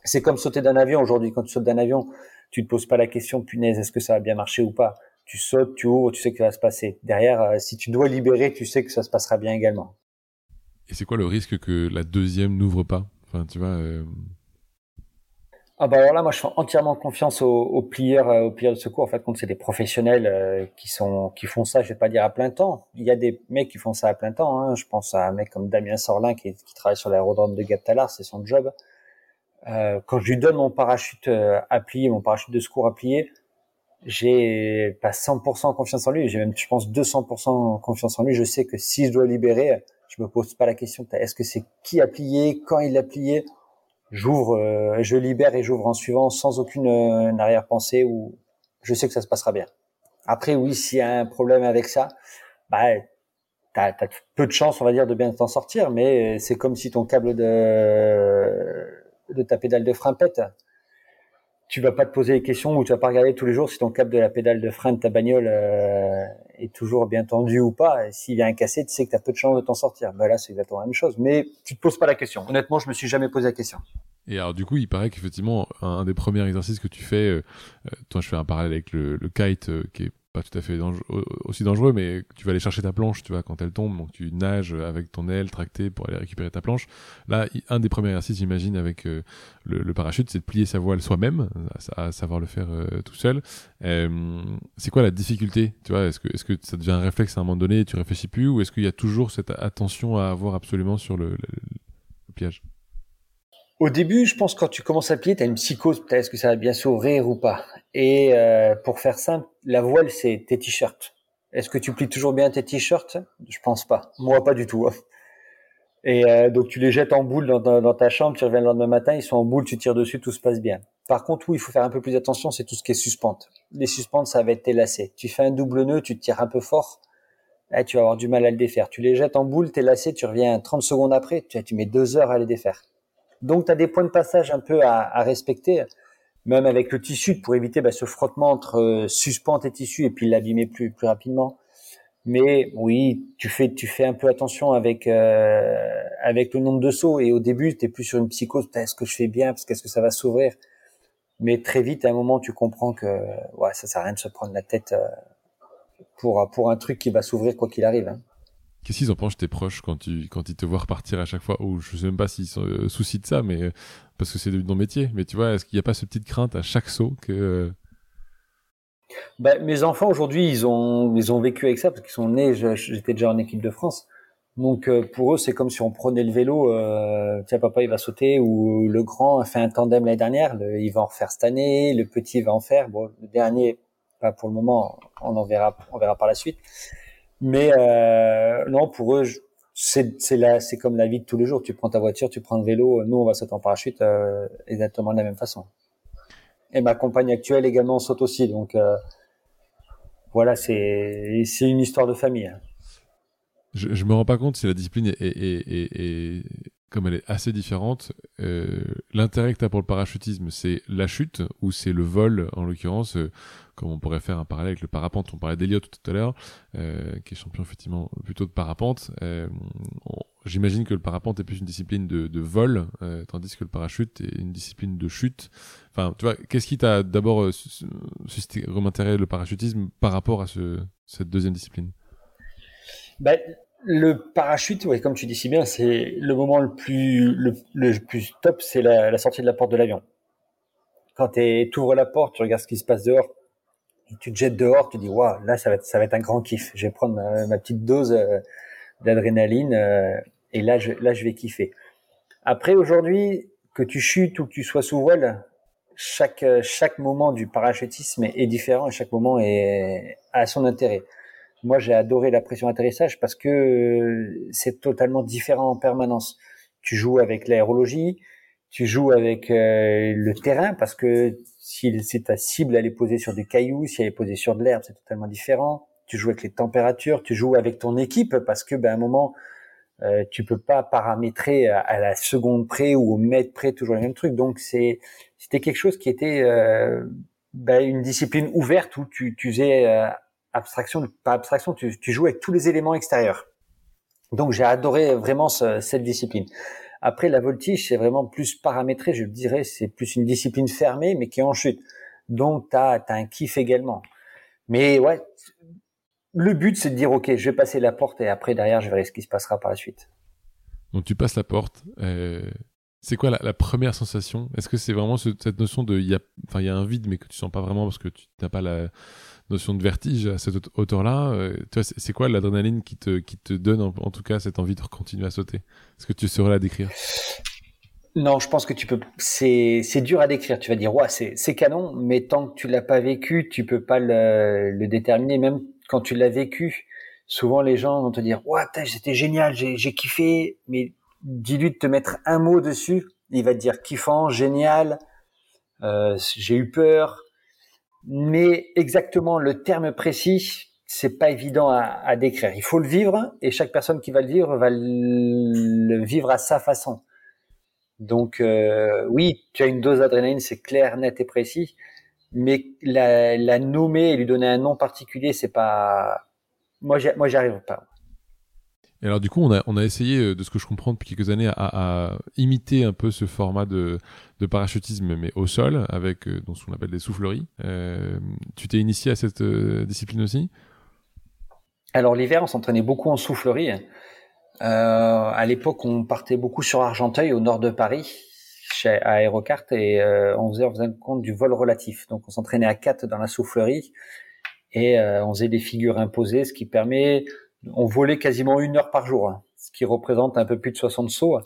C'est comme sauter d'un avion aujourd'hui. Quand tu sautes d'un avion, tu te poses pas la question, punaise, est-ce que ça va bien marcher ou pas? Tu sautes, tu ouvres, tu sais que ça va se passer. Derrière, euh, si tu dois libérer, tu sais que ça se passera bien également. Et c'est quoi le risque que la deuxième n'ouvre pas? Enfin, tu vois. Euh, ah bah alors là, moi, je fais entièrement confiance aux, plieurs, euh, aux plieurs de secours. En fait, quand c'est des professionnels euh, qui sont, qui font ça, je vais pas dire à plein temps. Il y a des mecs qui font ça à plein temps. Hein. Je pense à un mec comme Damien Sorlin qui, travaille sur l'aérodrome de Gap-Talar, c'est son job. Quand je lui donne mon parachute à plier, mon parachute de secours à plier, j'ai pas 100% confiance en lui. J'ai même, je pense, 200% confiance en lui. Je sais que si je dois libérer, je me pose pas la question. Est-ce que c'est qui a plié, quand il a plié? J'ouvre, euh, je libère et j'ouvre en suivant sans aucune euh, arrière-pensée ou je sais que ça se passera bien. Après, oui, s'il y a un problème avec ça, bah, t'as as peu de chance, on va dire, de bien t'en sortir. Mais c'est comme si ton câble de de ta pédale de frein pète tu vas pas te poser les questions ou tu vas pas regarder tous les jours si ton câble de la pédale de frein de ta bagnole euh, est toujours bien tendu ou pas. S'il vient un cassé, tu sais que tu as peu de chance de t'en sortir. Ben là, c'est exactement la même chose. Mais tu te poses pas la question. Honnêtement, je me suis jamais posé la question. Et alors du coup, il paraît qu'effectivement, un, des premiers exercices que tu fais, euh, euh, toi je fais un parallèle avec le, kite qui est pas tout à fait aussi dangereux, mais tu vas aller chercher ta planche, tu vois, quand elle tombe, donc tu nages avec ton aile tractée pour aller récupérer ta planche. Là, un des premiers exercices, j'imagine, avec euh, le, parachute, c'est de plier sa voile soi-même, à, savoir le faire euh, tout seul. Euh, c'est quoi la difficulté, tu vois? Est-ce que, ça devient un réflexe à un moment donné, tu réfléchis plus, ou est-ce qu'il y a toujours cette attention à avoir absolument sur le, le au début, je pense quand tu commences à plier, tu as une psychose, peut-être que ça va bien s'ouvrir ou pas? Et euh, pour faire simple, la voile, c'est tes t-shirts. Est-ce que tu plies toujours bien tes t-shirts? Je pense pas. Moi, pas du tout. Hein. Et euh, donc tu les jettes en boule dans, ta chambre, tu reviens le lendemain matin, ils sont en boule, tu tires dessus, tout se passe bien. Par contre, où il faut faire un peu plus attention, c'est tout ce qui est suspente. Les suspentes, ça va être tes lacets. Tu fais un double nœud, tu tires un peu fort, eh, tu vas avoir du mal à le défaire. Tu les jettes en boule, tes lacets, tu reviens 30 secondes après, tu, tu mets deux heures à les défaire. Donc tu as des points de passage un peu à, à respecter même avec le tissu pour éviter bah, ce frottement entre euh, suspente et tissu et puis l'abîmer plus plus rapidement. Mais oui, tu fais tu fais un peu attention avec euh, avec le nombre de sauts et au début tu es plus sur une psychose, est-ce que je fais bien parce qu'est-ce que ça va s'ouvrir? Mais très vite à un moment tu comprends que ouais, ça sert à rien de se prendre la tête euh, pour pour un truc qui va s'ouvrir quoi qu'il arrive. Hein. Qu'est-ce qu'ils en pensent tes proches quand, tu, quand ils te voient repartir à chaque fois? Ou je sais même pas s'ils sont euh, soucis de ça, mais parce que c'est ton métier. Mais tu vois, est-ce qu'il n'y a pas cette petite crainte à chaque saut que euh, ben, mes enfants aujourd'hui, ils ont ils ont vécu avec ça parce qu'ils sont nés. J'étais déjà en équipe de France, donc euh, pour eux, c'est comme si on prenait le vélo. Euh, tiens, papa, il va sauter ou le grand a fait un tandem l'année dernière, il va en refaire cette année. Le petit va en faire. Bon, le dernier, pas pour le moment, on en verra, on verra par la suite. Mais euh, non, pour eux, c'est c'est comme la vie de tous les jours. Tu prends ta voiture, tu prends le vélo. Nous, on va sauter en parachute euh, exactement de la même façon. Et ma compagne actuelle également saute aussi. Donc euh, voilà, c'est c'est une histoire de famille. Hein. Je, je me rends pas compte si la discipline est, est, est, est comme elle est assez différente, euh, l'intérêt que tu as pour le parachutisme, c'est la chute ou c'est le vol, en l'occurrence, euh, comme on pourrait faire un parallèle avec le parapente. On parlait d'Eliott tout à l'heure, euh, qui est champion effectivement plutôt de parapente. Euh, J'imagine que le parapente est plus une discipline de, de vol, euh, tandis que le parachute est une discipline de chute. Enfin, tu vois, qu'est-ce qui t'a d'abord euh, suscité intérêt le parachutisme par rapport à ce, cette deuxième discipline? Ben, le parachute, ouais, comme tu dis si bien, c'est le moment le plus le, plus top, c'est la, la, sortie de la porte de l'avion. Quand tu ouvres la porte, tu regardes ce qui se passe dehors, tu te jettes dehors, tu dis waouh, là ça va être ça va être un grand kiff. Je vais prendre ma, petite dose euh, d'adrénaline euh, et là je là je vais kiffer. Après aujourd'hui, que tu chutes ou que tu sois sous vol, chaque chaque moment du parachutisme est, est différent et chaque moment est a son intérêt. Moi, j'ai adoré la pression atterrissage parce que euh, c'est totalement différent en permanence. Tu joues avec l'aérologie, tu joues avec euh, le terrain parce que si, si, ta cible elle est posée sur des cailloux, si elle est posée sur de l'herbe, c'est totalement différent. Tu joues avec les températures, tu joues avec ton équipe parce que ben, à un moment euh, tu peux pas paramétrer à, la seconde près ou au mètre près toujours les mêmes trucs. Donc c'est c'était quelque chose qui était euh, ben, une discipline ouverte où tu, tu faisais euh, abstraction, pas abstraction, tu, tu joues avec tous les éléments extérieurs. Donc j'ai adoré vraiment cette discipline. Après la voltige, c'est vraiment plus paramétré, je dirais, c'est plus une discipline fermée mais qui est en chute. Donc tu as, un kiff également. Mais ouais, le but c'est de dire ok, je vais passer la porte et après derrière je verrai ce qui se passera par la suite. Donc tu passes la porte. Euh... C'est quoi la, la, première sensation? Est-ce que c'est vraiment cette notion de il y a enfin il y a un vide mais que tu sens pas vraiment parce que tu n'as pas la notion de vertige à cette hauteur-là. Euh, c'est quoi l'adrénaline qui te, qui te donne en, tout cas cette envie de continuer à sauter? Est-ce que tu saurais la décrire? Non, je pense que tu peux. C'est dur à décrire. Tu vas dire ouais, c'est canon, mais tant que tu l'as pas vécu, tu peux pas le, le déterminer. Même quand tu l'as vécu, souvent les gens vont te dire ouais, c'était génial, j'ai kiffé, mais dis-lui de te mettre un mot dessus, il va te dire kiffant, génial, euh, j'ai eu peur, mais exactement le terme précis, c'est pas évident à, à, décrire. Il faut le vivre et chaque personne qui va le vivre va le vivre à sa façon. Donc euh, oui, tu as une dose d'adrénaline, c'est clair, net et précis, mais la, la, nommer et lui donner un nom particulier, c'est pas. Moi, moi, j'y pas. Et alors du coup, on a, on a essayé, euh, de ce que je comprends depuis quelques années, à, à imiter un peu ce format de, de parachutisme, mais au sol, avec euh, ce qu'on appelle des souffleries. Euh, tu t'es initié à cette euh, discipline aussi? Alors l'hiver, on s'entraînait beaucoup en soufflerie. Euh, à l'époque, on partait beaucoup sur Argenteuil, au nord de Paris, chez, Aérocart, et on faisait, on faisait compte du vol relatif. Donc on s'entraînait à quatre dans la soufflerie, et on faisait des figures imposées, ce qui permet on volait quasiment une heure par jour, hein, ce qui représente un peu plus de 60 sauts.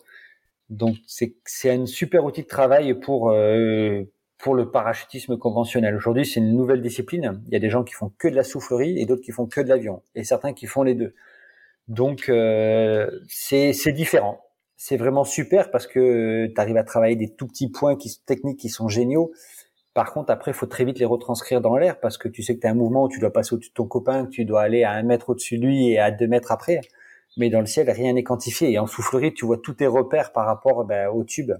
Donc c'est un super outil de travail pour euh, pour le parachutisme conventionnel. Aujourd'hui, c'est une nouvelle discipline. Il y a des gens qui font que de la soufflerie et d'autres qui font que de l'avion, et certains qui font les deux. Donc, euh, c'est différent. C'est vraiment super parce que tu arrives à travailler des tout petits points qui, techniques qui sont géniaux. Par contre, après, il faut très vite les retranscrire dans l'air parce que tu sais que tu as un mouvement où tu dois passer au-dessus de ton copain, que tu dois aller à un mètre au-dessus de lui et à deux mètres après. Mais dans le ciel, rien n'est quantifié. Et en soufflerie, tu vois tous tes repères par rapport ben, au tube.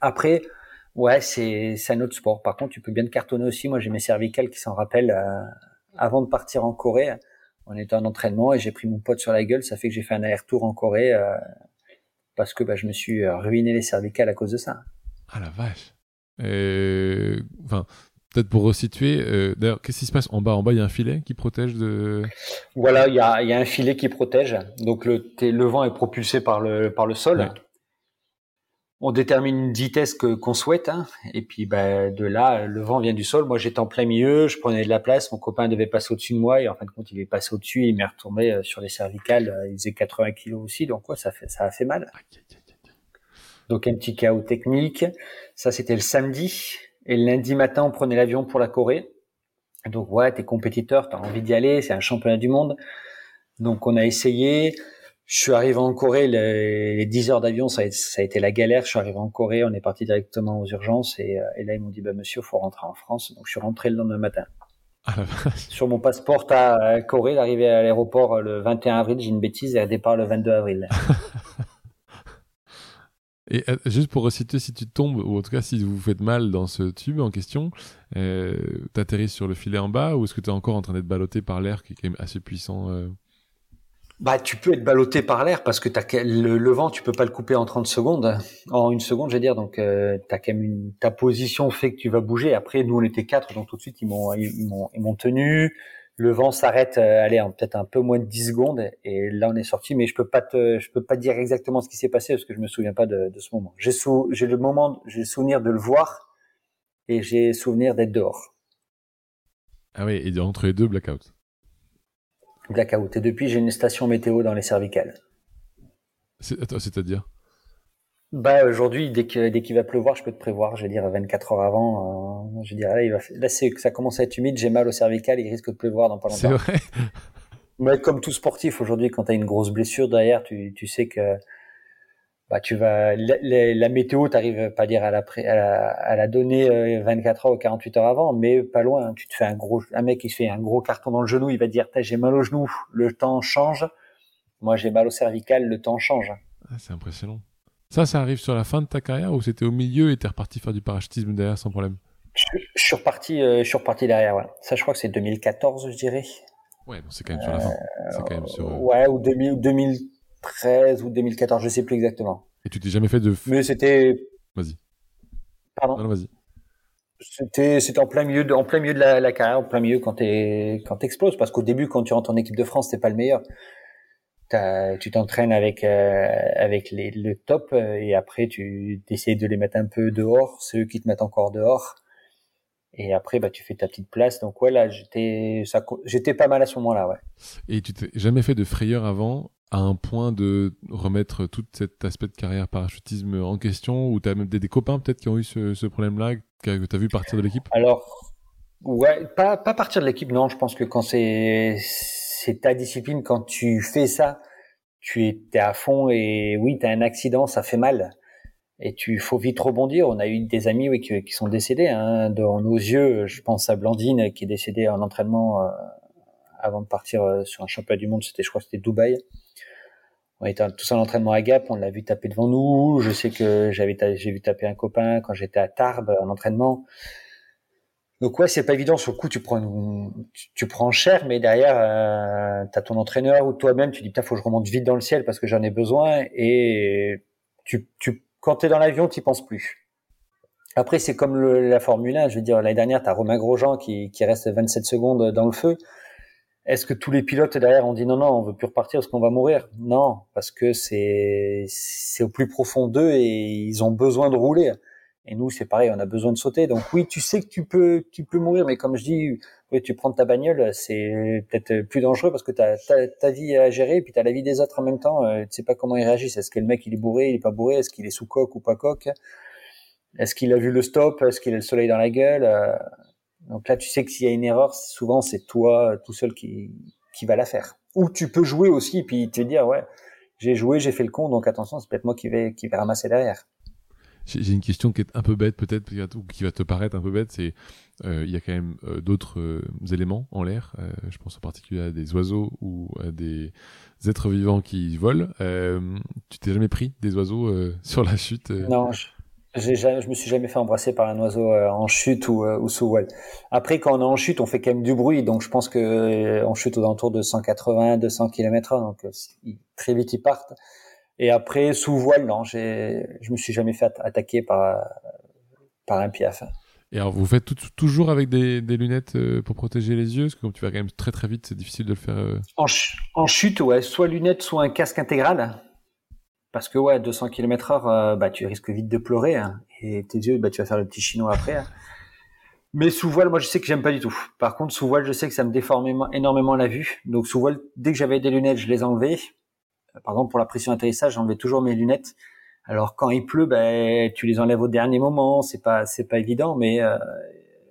Après, Ouais, c'est un autre sport. Par contre, tu peux bien te cartonner aussi. Moi, j'ai mes cervicales qui s'en rappellent. Euh, avant de partir en Corée, on était en entraînement et j'ai pris mon pote sur la gueule. Ça fait que j'ai fait un aller-retour en Corée euh, parce que bah, je me suis euh, ruiné les cervicales à cause de ça. Ah la vache. Enfin, peut-être pour resituer. D'ailleurs, qu'est-ce qui se passe en bas? En bas, il y a un filet qui protège de. Voilà, il y a, y a un filet qui protège. Donc le, le vent est propulsé par le par le sol on détermine une vitesse que qu'on souhaite, hein, et puis bah, de là, le vent vient du sol. Moi, j'étais en plein milieu, je prenais de la place. Mon copain devait passer au-dessus de moi, et en fin de compte, il est passé au-dessus. Il m'est retourné euh, sur les cervicales. Euh, il faisait 80 kilos aussi, donc quoi, ça fait, ça a fait mal. Donc un petit chaos technique. Ça, c'était le samedi, et le lundi matin, on prenait l'avion pour la Corée. Donc ouais, t'es compétiteur, t'as envie d'y aller, c'est un championnat du monde. Donc on a essayé. Je suis arrivé en Corée, les, 10 heures d'avion, ça, a été la galère. Je suis arrivé en Corée, on est parti directement aux urgences et, euh, là ils m'ont dit bah monsieur, faut rentrer en France. Donc je suis rentré le lendemain matin. Ah, Sur mon passeport à Corée, l'arrivée à l'aéroport euh, le 21 avril, j'ai une bêtise, et un départ le 22 avril. Et euh, juste pour reciter, si tu tombes, ou en tout cas si vous faites mal dans ce tube en question, euh, t'atterris sur le filet en bas, ou est-ce que tu es encore en train d'être ballotté par l'air qui est quand même assez puissant bah, tu peux être ballotté par l'air parce que le, vent, tu peux pas le couper en 30 secondes, en une seconde, je veux dire. Donc, euh, quand même ta position fait que tu vas bouger. Après, nous, on était quatre, donc tout de suite, ils m'ont, ils, m'ont, ils m'ont tenu. Le vent s'arrête, euh, allez, en peut-être un peu moins de 10 secondes, et là, on est sorti. Mais je peux pas te, je peux pas dire exactement ce qui s'est passé parce que je me souviens pas de, de ce moment. J'ai sou, j'ai le moment, j'ai le souvenir de le voir, et j'ai souvenir d'être dehors. Ah oui, et entre les deux, blackout blackout. Et depuis, j'ai une station météo dans les cervicales. C'est-à-dire? Bah aujourd'hui, dès qu'il dès qu'il va pleuvoir, je peux te prévoir. Je vais dire 24 heures avant. Euh, je vais dire là, il va, là c'est que ça commence à être humide. J'ai mal au cervical. Il risque de pleuvoir dans pas longtemps. C'est vrai. Mais comme tout sportif aujourd'hui, quand tu as une grosse blessure derrière, tu, tu sais que bah tu vas la, la, météo t'arrive pas à dire à la, à la, donner 24 euh, heures ou 48 heures avant mais pas loin hein. tu te fais un gros un mec qui se fait un gros carton dans le genou il va dire j'ai mal au genou le temps change moi j'ai mal au cervical le temps change ah, c'est impressionnant ça ça arrive sur la fin de ta carrière ou c'était au milieu et t'es reparti faire du parachutisme derrière sans problème? Je, suis reparti euh, je suis reparti derrière ouais. ça je crois que c'est 2014 je dirais ouais c'est quand même sur la fin c'est quand même sur euh, ouais ou 2000 2000 2013 ou 2014, je sais plus exactement. Et tu t'es jamais fait de. Mais c'était. Vas-y. Pardon? Non, vas-y. C'était, c'était en plein milieu de, en plein milieu de la, la carrière, en plein milieu quand t'es, quand t'exploses, parce qu'au début, quand tu rentres en équipe de France, t'es pas le meilleur. Tu t'entraînes avec, euh, avec les, le top, euh, et après, tu essaies de les mettre un peu dehors, ceux qui te mettent encore dehors. Et après, bah, tu fais ta petite place. Donc, ouais, là, j'étais, ça, j'étais pas mal à ce moment-là, ouais. Et tu t'es jamais fait de frayeur avant à un point de remettre tout cet aspect de carrière parachutisme en question ou tu as même des, copains peut-être qui ont eu ce, problème-là que tu as vu partir de l'équipe? Alors, ouais, pas, pas partir de l'équipe, non. Je pense que quand c'est, c'est ta discipline, quand tu fais ça, tu es, à fond et oui, tu as un accident, ça fait mal. Et tu faut vite rebondir. On a eu des amis oui, qui, qui sont décédés hein, dans nos yeux. Je pense à Blandine qui est décédée en entraînement euh, avant de partir euh, sur un championnat du monde. C'était, je crois, c'était Dubaï on était tous en entraînement à Gap, on l'a vu taper devant nous. Je sais que j'avais j'ai vu taper un copain quand j'étais à Tarbes en entraînement. Donc ouais, c'est pas évident. Sur le coup, tu prends tu, prends cher, mais derrière, euh, tu as ton entraîneur ou toi-même, tu dis putain, faut que je remonte vite dans le ciel parce que j'en ai besoin. Et tu, tu quand t'es dans l'avion, tu penses plus. Après, c'est comme la Formule 1. Je veux dire, l'année dernière, tu as Romain Grosjean qui, qui reste 27 secondes dans le feu. Est-ce que tous les pilotes derrière ont dit non, non, on veut plus repartir parce qu'on va mourir? Non, parce que c'est c'est au plus profond d'eux et ils ont besoin de rouler. Et nous, c'est pareil, on a besoin de sauter. Donc oui, tu sais que tu peux tu peux mourir, mais comme je dis, oui, tu prends ta bagnole, c'est peut-être plus dangereux parce que tu as ta, vie à gérer et puis tu as la vie des autres en même temps. Euh, tu sais pas comment ils réagissent. Est-ce que le mec il est bourré, il est pas bourré, est-ce qu'il est sous coque ou pas coque? Est-ce qu'il a vu le stop? Est-ce qu'il a le soleil dans la gueule? Donc là, tu sais que s'il y a une erreur, souvent c'est toi tout seul qui qui va la faire. Ou tu peux jouer aussi puis te dire ouais, j'ai joué, j'ai fait le con, donc attention, c'est peut-être moi qui vais qui vais ramasser derrière. J'ai une question qui est un peu bête peut-être, ou qui va te paraître un peu bête, c'est euh, il y a quand même euh, d'autres euh, éléments en l'air. je pense en particulier à des oiseaux ou à des êtres vivants qui volent. tu t'es jamais pris des oiseaux sur la chute Non, je, jamais, je me suis jamais fait embrasser par un oiseau en chute ou, ou, sous vol. Après, quand on est en chute, on fait quand même du bruit, donc je pense que on chute aux alentours de 180, 200 km/h, donc très vite ils partent. Et après, sous voile, non, j'ai, je me suis jamais fait attaquer par, par un piaf. Et alors, vous faites toujours avec des, des, lunettes euh, pour protéger les yeux? Parce que comme tu vas quand même très très vite, c'est difficile de le faire. Euh. En, en, chute, ouais, soit lunettes, soit un casque intégral. Parce que, ouais, 200 km heure, euh, bah, tu risques vite de pleurer. Hein. et tes yeux, bah, tu vas faire le petit chinois après. Hein. Mais sous voile, moi, je sais que j'aime pas du tout. Par contre, sous voile, je sais que ça me déforme énormément la vue. Donc, sous voile, dès que j'avais des lunettes, je les enlevais. Par exemple, pour la pression d'atterrissage, j'enlevais toujours mes lunettes. Alors quand il pleut, ben tu les enlèves au dernier moment, c'est pas c'est pas évident, mais euh,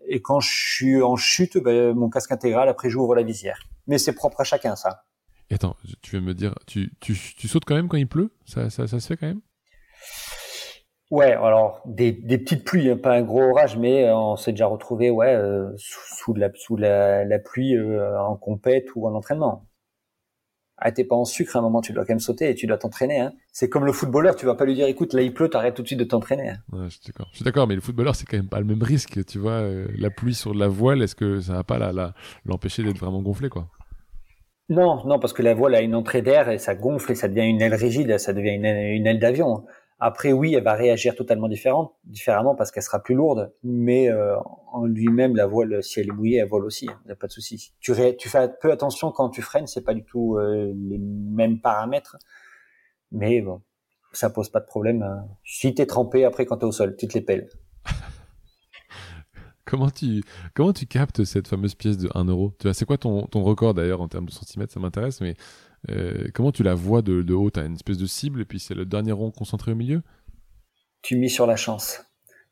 et quand je suis en chute, ben, mon casque intégral après j'ouvre la visière. Mais c'est propre à chacun ça. Et attends, tu veux me dire, tu, tu, tu sautes quand même quand il pleut? Ça, ça, ça se fait quand même? Ouais, alors des, des petites pluies, hein, pas un gros orage, mais euh, on s'est déjà retrouvé ouais euh, sous, la sous la, la pluie en compète ou en entraînement ah t'es pas en sucre à un moment tu dois quand même sauter et tu dois t'entraîner hein. c'est comme le footballeur tu vas pas lui dire écoute là il pleut t'arrêtes tout de suite de t'entraîner hein. ouais, je suis d'accord je suis d'accord mais le footballeur c'est quand même pas le même risque tu vois euh, la pluie sur de la voile est-ce que ça va pas l'empêcher d'être vraiment gonflé quoi? Non non parce que la voile a une entrée d'air et ça gonfle et ça devient une aile rigide ça devient une une aile d'avion après, oui, elle va réagir totalement différente, différemment parce qu'elle sera plus lourde, mais euh, en lui-même, la voile, si elle est mouillée, elle vole aussi, il hein, n'y a pas de souci. Tu, tu fais peu attention quand tu freines, c'est pas du tout euh, les mêmes paramètres, mais bon, ça pose pas de problème. Hein. Si t'es trempé, après quand t'es au sol, tu te les pelles. comment tu comment tu captes cette fameuse pièce de 1 euro? C'est quoi ton, ton record d'ailleurs en termes de centimètres? Ça m'intéresse, mais euh, comment tu la vois de, de haut? T'as une espèce de cible et puis c'est le dernier rond concentré au milieu? Tu mis sur la chance.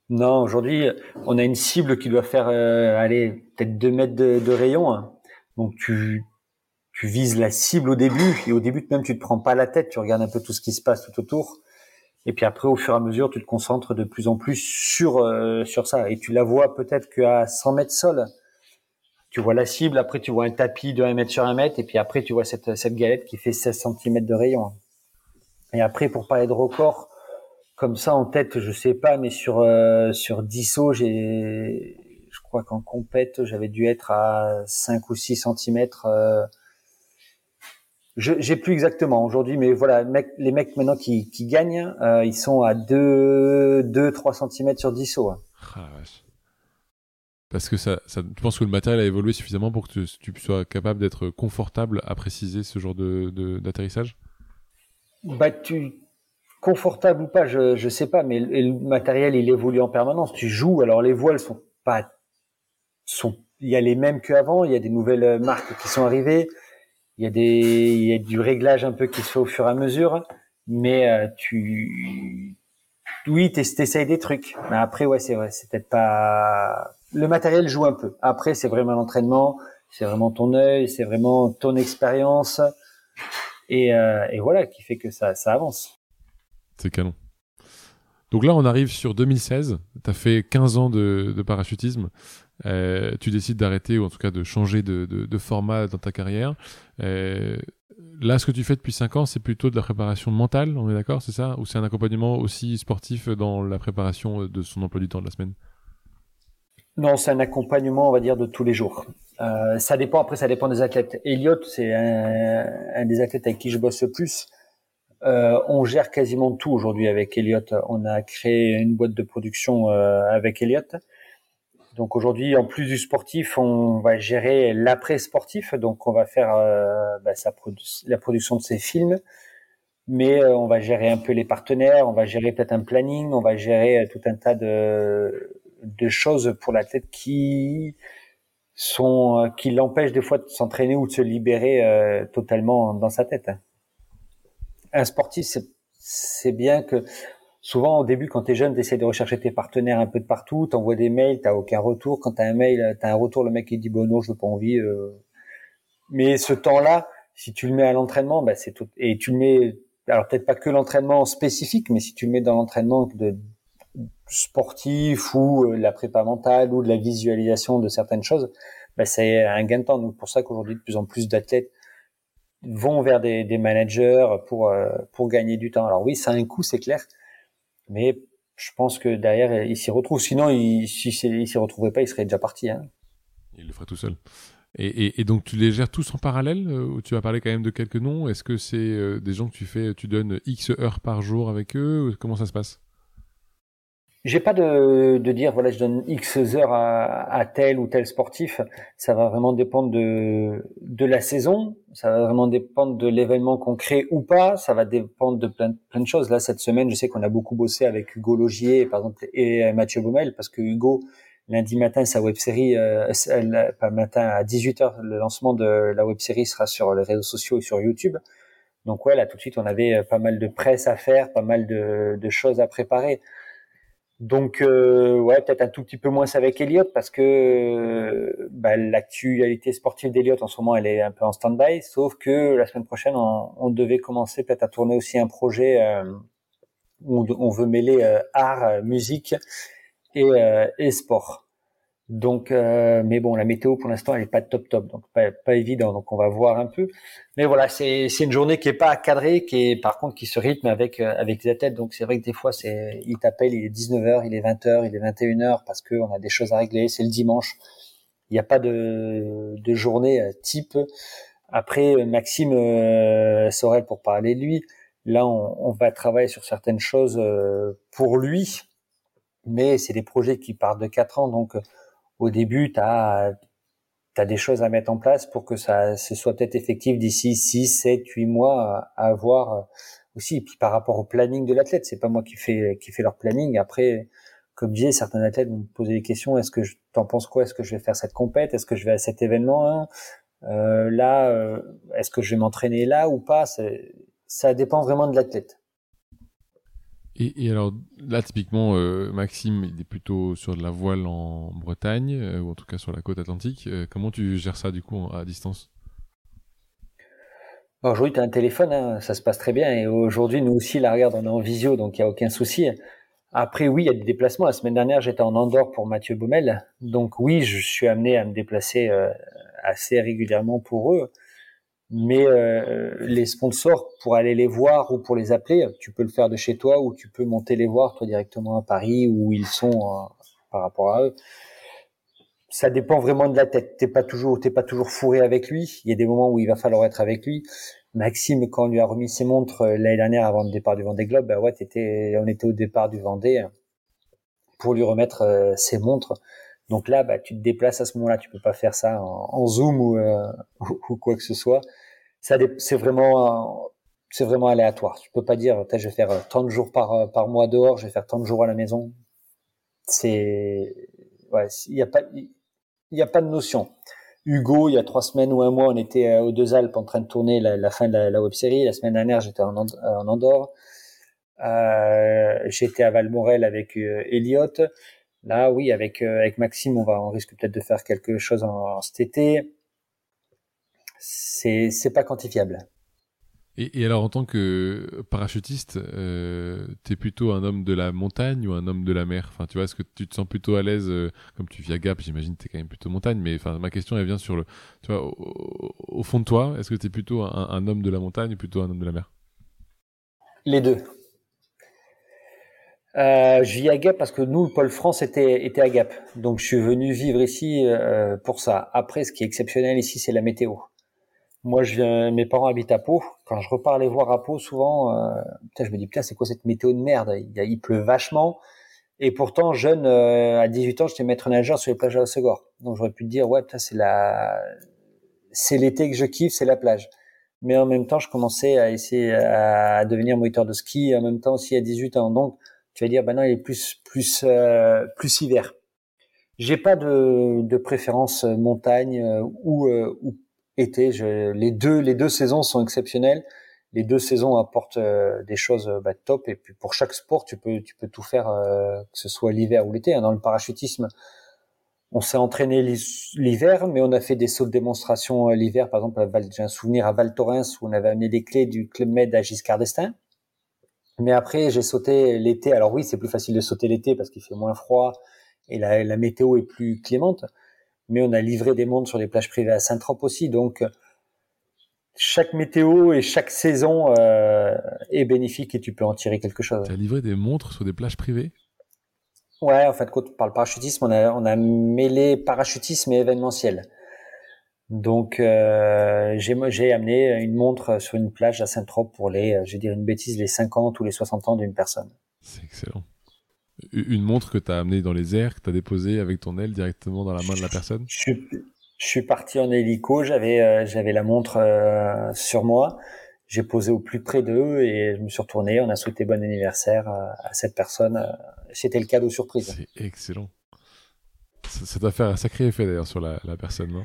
Non, aujourd'hui, on a une cible qui doit faire, euh, aller peut-être 2 mètres de, rayon. Hein. Donc tu, tu vises la cible au début et au début même tu te prends pas la tête, tu regardes un peu tout ce qui se passe tout autour. Et puis après, au fur et à mesure, tu te concentres de plus en plus sur euh, sur ça. Et tu la vois peut-être qu'à 100 mètres sol tu vois la cible, après tu vois un tapis de 1 mètre sur 1 mètre, et puis après tu vois cette, galette qui fait 16 cm de rayon. Et après, pour parler de record, comme ça en tête, je sais pas, mais sur euh, sur 10 sauts, j'ai, je crois qu'en compète, j'avais dû être à 5 ou 6 cm. Euh, je j'ai plus exactement aujourd'hui, mais voilà, les mecs maintenant qui, gagnent, euh, ils sont à 2, 2 3 cm sur 10 sauts. Ah, parce que ça, tu penses que le matériel a évolué suffisamment pour que tu, sois capable d'être confortable à préciser ce genre de d'atterrissage? Bah confortable ou pas, je je sais pas, mais le, matériel il évolue en permanence. Tu joues, alors les voiles sont pas sont il y a les mêmes qu'avant, il y a des nouvelles marques qui sont arrivées, il y a des il y a du réglage un peu qui se fait au fur et à mesure, mais euh, tu oui, t'essayes des trucs. Mais après, ouais, c'est vrai, c'est peut-être pas. Le matériel joue un peu. Après, c'est vraiment l'entraînement, c'est vraiment ton œil, c'est vraiment ton expérience, et, euh, voilà, qui fait que ça, avance. C'est canon. Donc là, on arrive sur 2016. Tu as fait 15 ans de, parachutisme. Euh, tu décides d'arrêter ou en tout cas de changer de format dans ta carrière. Euh, là, ce que tu fais depuis 5 ans, c'est plutôt de la préparation mentale, on est d'accord, c'est ça? Ou c'est un accompagnement aussi sportif dans la préparation de son emploi du temps de la semaine? Non, c'est un accompagnement, on va dire, de tous les jours. Euh, ça dépend, après, ça dépend des athlètes. Elliot, c'est un, des athlètes avec qui je bosse le plus. Euh, on gère quasiment tout aujourd'hui avec Elliot. On a créé une boîte de production euh, avec Elliot. Donc aujourd'hui, en plus du sportif, on va gérer l'après sportif. Donc on va faire bah, la production de ses films, mais on va gérer un peu les partenaires, on va gérer peut-être un planning, on va gérer tout un tas de, de choses pour la tête qui sont qui l'empêchent des fois de s'entraîner ou de se libérer totalement dans sa tête. Un sportif, c'est bien que souvent au début quand tu es jeune, tu de rechercher tes partenaires un peu de partout, tu envoies des mails, tu aucun retour. Quand tu as un mail, tu as un retour, le mec il dit bon non, je veux pas envie. Euh. Mais ce temps-là, si tu le mets à l'entraînement, bah, c'est tout. Et tu le mets, alors peut-être pas que l'entraînement spécifique, mais si tu le mets dans l'entraînement de sportif ou euh, la prépa mentale ou de la visualisation de certaines choses, bah, c'est un gain de temps. Donc pour ça qu'aujourd'hui de plus en plus d'athlètes vont vers des, managers pour euh, pour gagner du temps. Alors oui, ça a un coût, c'est clair, mais je pense que derrière il s'y retrouve. Sinon, il, si s'y retrouvait pas, il serait déjà parti. Hein. Il le ferait tout seul. Et, donc tu les gères tous en parallèle euh, ou tu vas parler quand même de quelques noms? Est-ce que c'est des gens que tu fais, tu donnes X heures par jour avec eux Comment ça se passe? J'ai pas de, de dire voilà je donne X heures à, à, tel ou tel sportif. Ça va vraiment dépendre de de la saison. Ça va vraiment dépendre de l'événement qu'on crée ou pas. Ça va dépendre de plein, plein de choses. Là cette semaine, je sais qu'on a beaucoup bossé avec Hugo Logier par exemple et Mathieu Baumel parce que Hugo lundi matin sa web série euh, pas matin à 18h le lancement de la web série sera sur les réseaux sociaux et sur YouTube. Donc ouais là tout de suite on avait pas mal de presse à faire, pas mal de, de choses à préparer. Donc euh, ouais, peut-être un tout petit peu moins avec Elliott parce que euh, bah, l'actualité sportive d'Elliott en ce moment elle est un peu en stand-by. Sauf que la semaine prochaine on, devait commencer peut-être à tourner aussi un projet euh, où on, veut mêler euh, art, musique et, et sport. Donc, euh, mais bon, la météo pour l'instant, elle est pas top top, donc pas, pas évident. Donc, on va voir un peu. Mais voilà, c'est une journée qui est pas cadrée, qui est par contre qui se rythme avec euh, avec les athlètes. Donc, c'est vrai que des fois, c'est il t'appelle, il est 19h, il est 20h, il est 21h parce que on a des choses à régler. C'est le dimanche. Il n'y a pas de de journée euh, type. Après, Maxime euh, Sorel pour parler de lui. Là, on, on va travailler sur certaines choses pour lui, mais c'est des projets qui partent de quatre ans, donc au début, tu as, des choses à mettre en place pour que ça ce soit peut-être effectif d'ici 6, 7, 8 mois à avoir aussi. Et puis par rapport au planning de l'athlète, c'est pas moi qui fais qui fait leur planning. Après, comme disais, certains athlètes me poser des questions. Est-ce que je t'en penses quoi? Est-ce que je vais faire cette compète? Est-ce que je vais à cet événement euh, Là, euh, est-ce que je vais m'entraîner là ou pas? Ça dépend vraiment de l'athlète. Et, alors là, typiquement, euh, Maxime, il est plutôt sur de la voile en Bretagne, euh, ou en tout cas sur la côte atlantique. Euh, comment tu gères ça du coup à distance? Aujourd'hui, tu as un téléphone, hein, ça se passe très bien. Et aujourd'hui, nous aussi, la regarde, on est en visio, donc il n'y a aucun souci. Après, oui, il y a des déplacements. La semaine dernière, j'étais en Andorre pour Mathieu Baumel. Donc oui, je suis amené à me déplacer assez régulièrement pour eux mais euh, les sponsors pour aller les voir ou pour les appeler, tu peux le faire de chez toi ou tu peux monter les voir toi directement à Paris où ils sont euh, par rapport à eux. Ça dépend vraiment de la tête. T'es pas toujours, t'es pas toujours fourré avec lui. Il y a des moments où il va falloir être avec lui. Maxime, quand on lui a remis ses montres euh, l'année dernière avant le départ du Vendée Globe, bah ouais, on était au départ du Vendée pour lui remettre ses montres. Donc là, bah, tu te déplaces à ce moment-là. Tu peux pas faire ça en, zoom ou, euh, ou, quoi que ce soit. Ça, c'est vraiment, c'est vraiment aléatoire. Tu peux pas dire, je vais faire tant de jours par par mois dehors, je vais faire tant de jours à la maison. C'est, ouais, il y a pas, il y a pas de notion. Hugo, il y a trois semaines ou un mois, on était euh, aux Deux Alpes en train de tourner la, la fin de la, la web série. La semaine dernière, j'étais en, en Andorre. Euh, j'étais à Valmorel avec euh, Elliott. Là, oui, avec euh, avec Maxime, on va, on risque peut-être de faire quelque chose en, cet été. C'est c'est pas quantifiable. Et, et, alors, en tant que parachutiste, euh, t'es plutôt un homme de la montagne ou un homme de la mer? Enfin, tu vois, est-ce que tu te sens plutôt à l'aise, euh, comme tu vis à Gap, j'imagine que t'es quand même plutôt montagne, mais enfin, ma question, elle vient sur le, tu vois, au, fond de toi, est-ce que t'es plutôt un, un, homme de la montagne ou plutôt un homme de la mer? Les deux. Euh, je vis à Gap parce que nous, le pôle France était, était à Gap. Donc, je suis venu vivre ici euh, pour ça. Après, ce qui est exceptionnel ici, c'est la météo. Moi, je viens, mes parents habitent à Pau. Quand je repars les voir à Pau, souvent, euh, putain, je me dis, putain, c'est quoi cette météo de merde? Il, pleut vachement. Et pourtant, jeune, euh, à 18 ans, j'étais maître nageur sur les plages de la Segor. Donc, j'aurais pu te dire, ouais, putain, c'est la, c'est l'été que je kiffe, c'est la plage. Mais en même temps, je commençais à essayer à devenir moteur de ski, en même temps aussi à 18 ans. Donc, tu vas dire ben non il est plus plus euh, plus hiver. J'ai pas de, de préférence euh, montagne euh, ou, ou été. Je, les deux les deux saisons sont exceptionnelles. les deux saisons apportent euh, des choses bah, top. Et puis pour chaque sport, tu peux, tu peux tout faire, que ce soit l'hiver ou l'été. Dans le parachutisme, on s'est entraîné l'hiver, mais on a fait des sauts de démonstration l'hiver. Par exemple, j'ai un souvenir à Val Thorens où on avait amené des clés du Club Med à Giscard d'Estaing. Mais après, j'ai sauté l'été. Alors oui, c'est plus facile de sauter l'été parce qu'il fait moins froid et la, la, météo est plus clémente. Mais on a livré des montres sur les plages privées à Saint-Trope aussi. Donc, chaque météo et chaque saison euh, est bénéfique et tu peux en tirer quelque chose. Tu as livré des montres sur des plages privées? Ouais, en fait, quand on parle parachutisme, on a, on a mêlé parachutisme et événementiel. Donc, euh, j'ai amené une montre sur une plage à Saint-Trope pour les, euh, je vais dire une bêtise, les 50 ou les 60 ans d'une personne. C'est excellent. Une montre que tu as amenée dans les airs, que tu as déposée avec ton aile directement dans la main de la personne? Je suis, je suis parti en hélico, j'avais euh, j'avais la montre euh, sur moi, j'ai posé au plus près d'eux et je me suis retourné, on a souhaité bon anniversaire à cette personne. C'était le cadeau surprise. C'est excellent. Ça doit faire un sacré effet d'ailleurs sur la, la personne, non?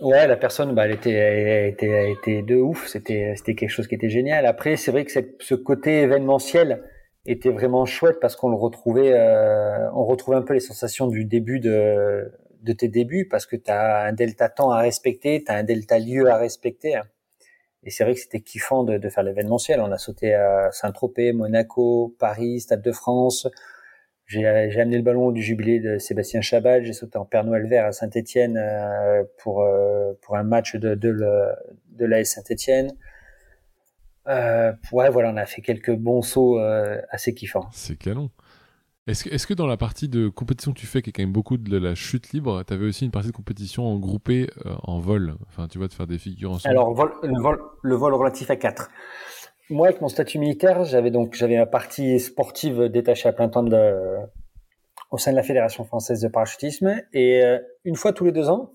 Ouais, la personne, bah, elle était, elle était, elle était de ouf. C'était, c'était quelque chose qui était génial. Après, c'est vrai que ce côté événementiel était vraiment chouette parce qu'on le retrouvait, euh, on retrouvait un peu les sensations du début de, de tes débuts parce que tu as un delta temps à respecter, tu as un delta lieu à respecter. Et c'est vrai que c'était kiffant de, de faire l'événementiel. On a sauté à Saint-Tropez, Monaco, Paris, Stade de France, j'ai amené le ballon du jubilé de Sébastien Chabal. J'ai sauté en Père Noël vert à Saint-Étienne euh, pour euh, pour un match de de, le, de l'AS Saint-Étienne. Euh, ouais, voilà, on a fait quelques bons sauts euh, assez kiffants. C'est canon. Est-ce que, dans la partie de compétition que tu fais, qui est quand même beaucoup de la chute libre, tu avais aussi une partie de compétition en groupée en vol? Enfin, tu vois, de faire des figures ensemble Alors, vol, le, vol, le vol relatif à 4. Moi, avec mon statut militaire, j'avais donc j'avais ma partie sportive détachée à plein temps de, au sein de la Fédération française de parachutisme. Et euh, une fois tous les deux ans,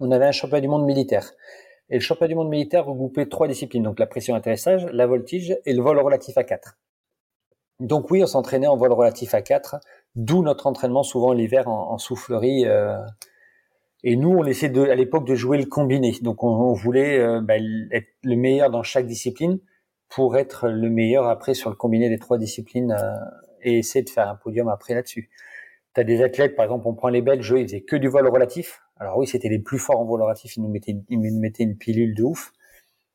on avait un championnat du monde militaire. Et le championnat du monde militaire regroupait trois disciplines, donc la pression atterrissage, la voltige et le vol relatif à 4. Donc oui, on s'entraînait en vol relatif à 4, d'où notre entraînement souvent l'hiver en, soufflerie. Euh, et nous, on essayait de, à l'époque de jouer le combiné. Donc on, voulait euh, bah, être le meilleur dans chaque discipline pour être le meilleur après sur le combiné des trois disciplines euh, et essayer de faire un podium après là-dessus. Tu as des athlètes, par exemple, on prend les Belges, ils faisaient que du vol relatif. Alors oui, c'était les plus forts en vol relatif, ils nous mettaient, ils nous mettaient une pilule de ouf.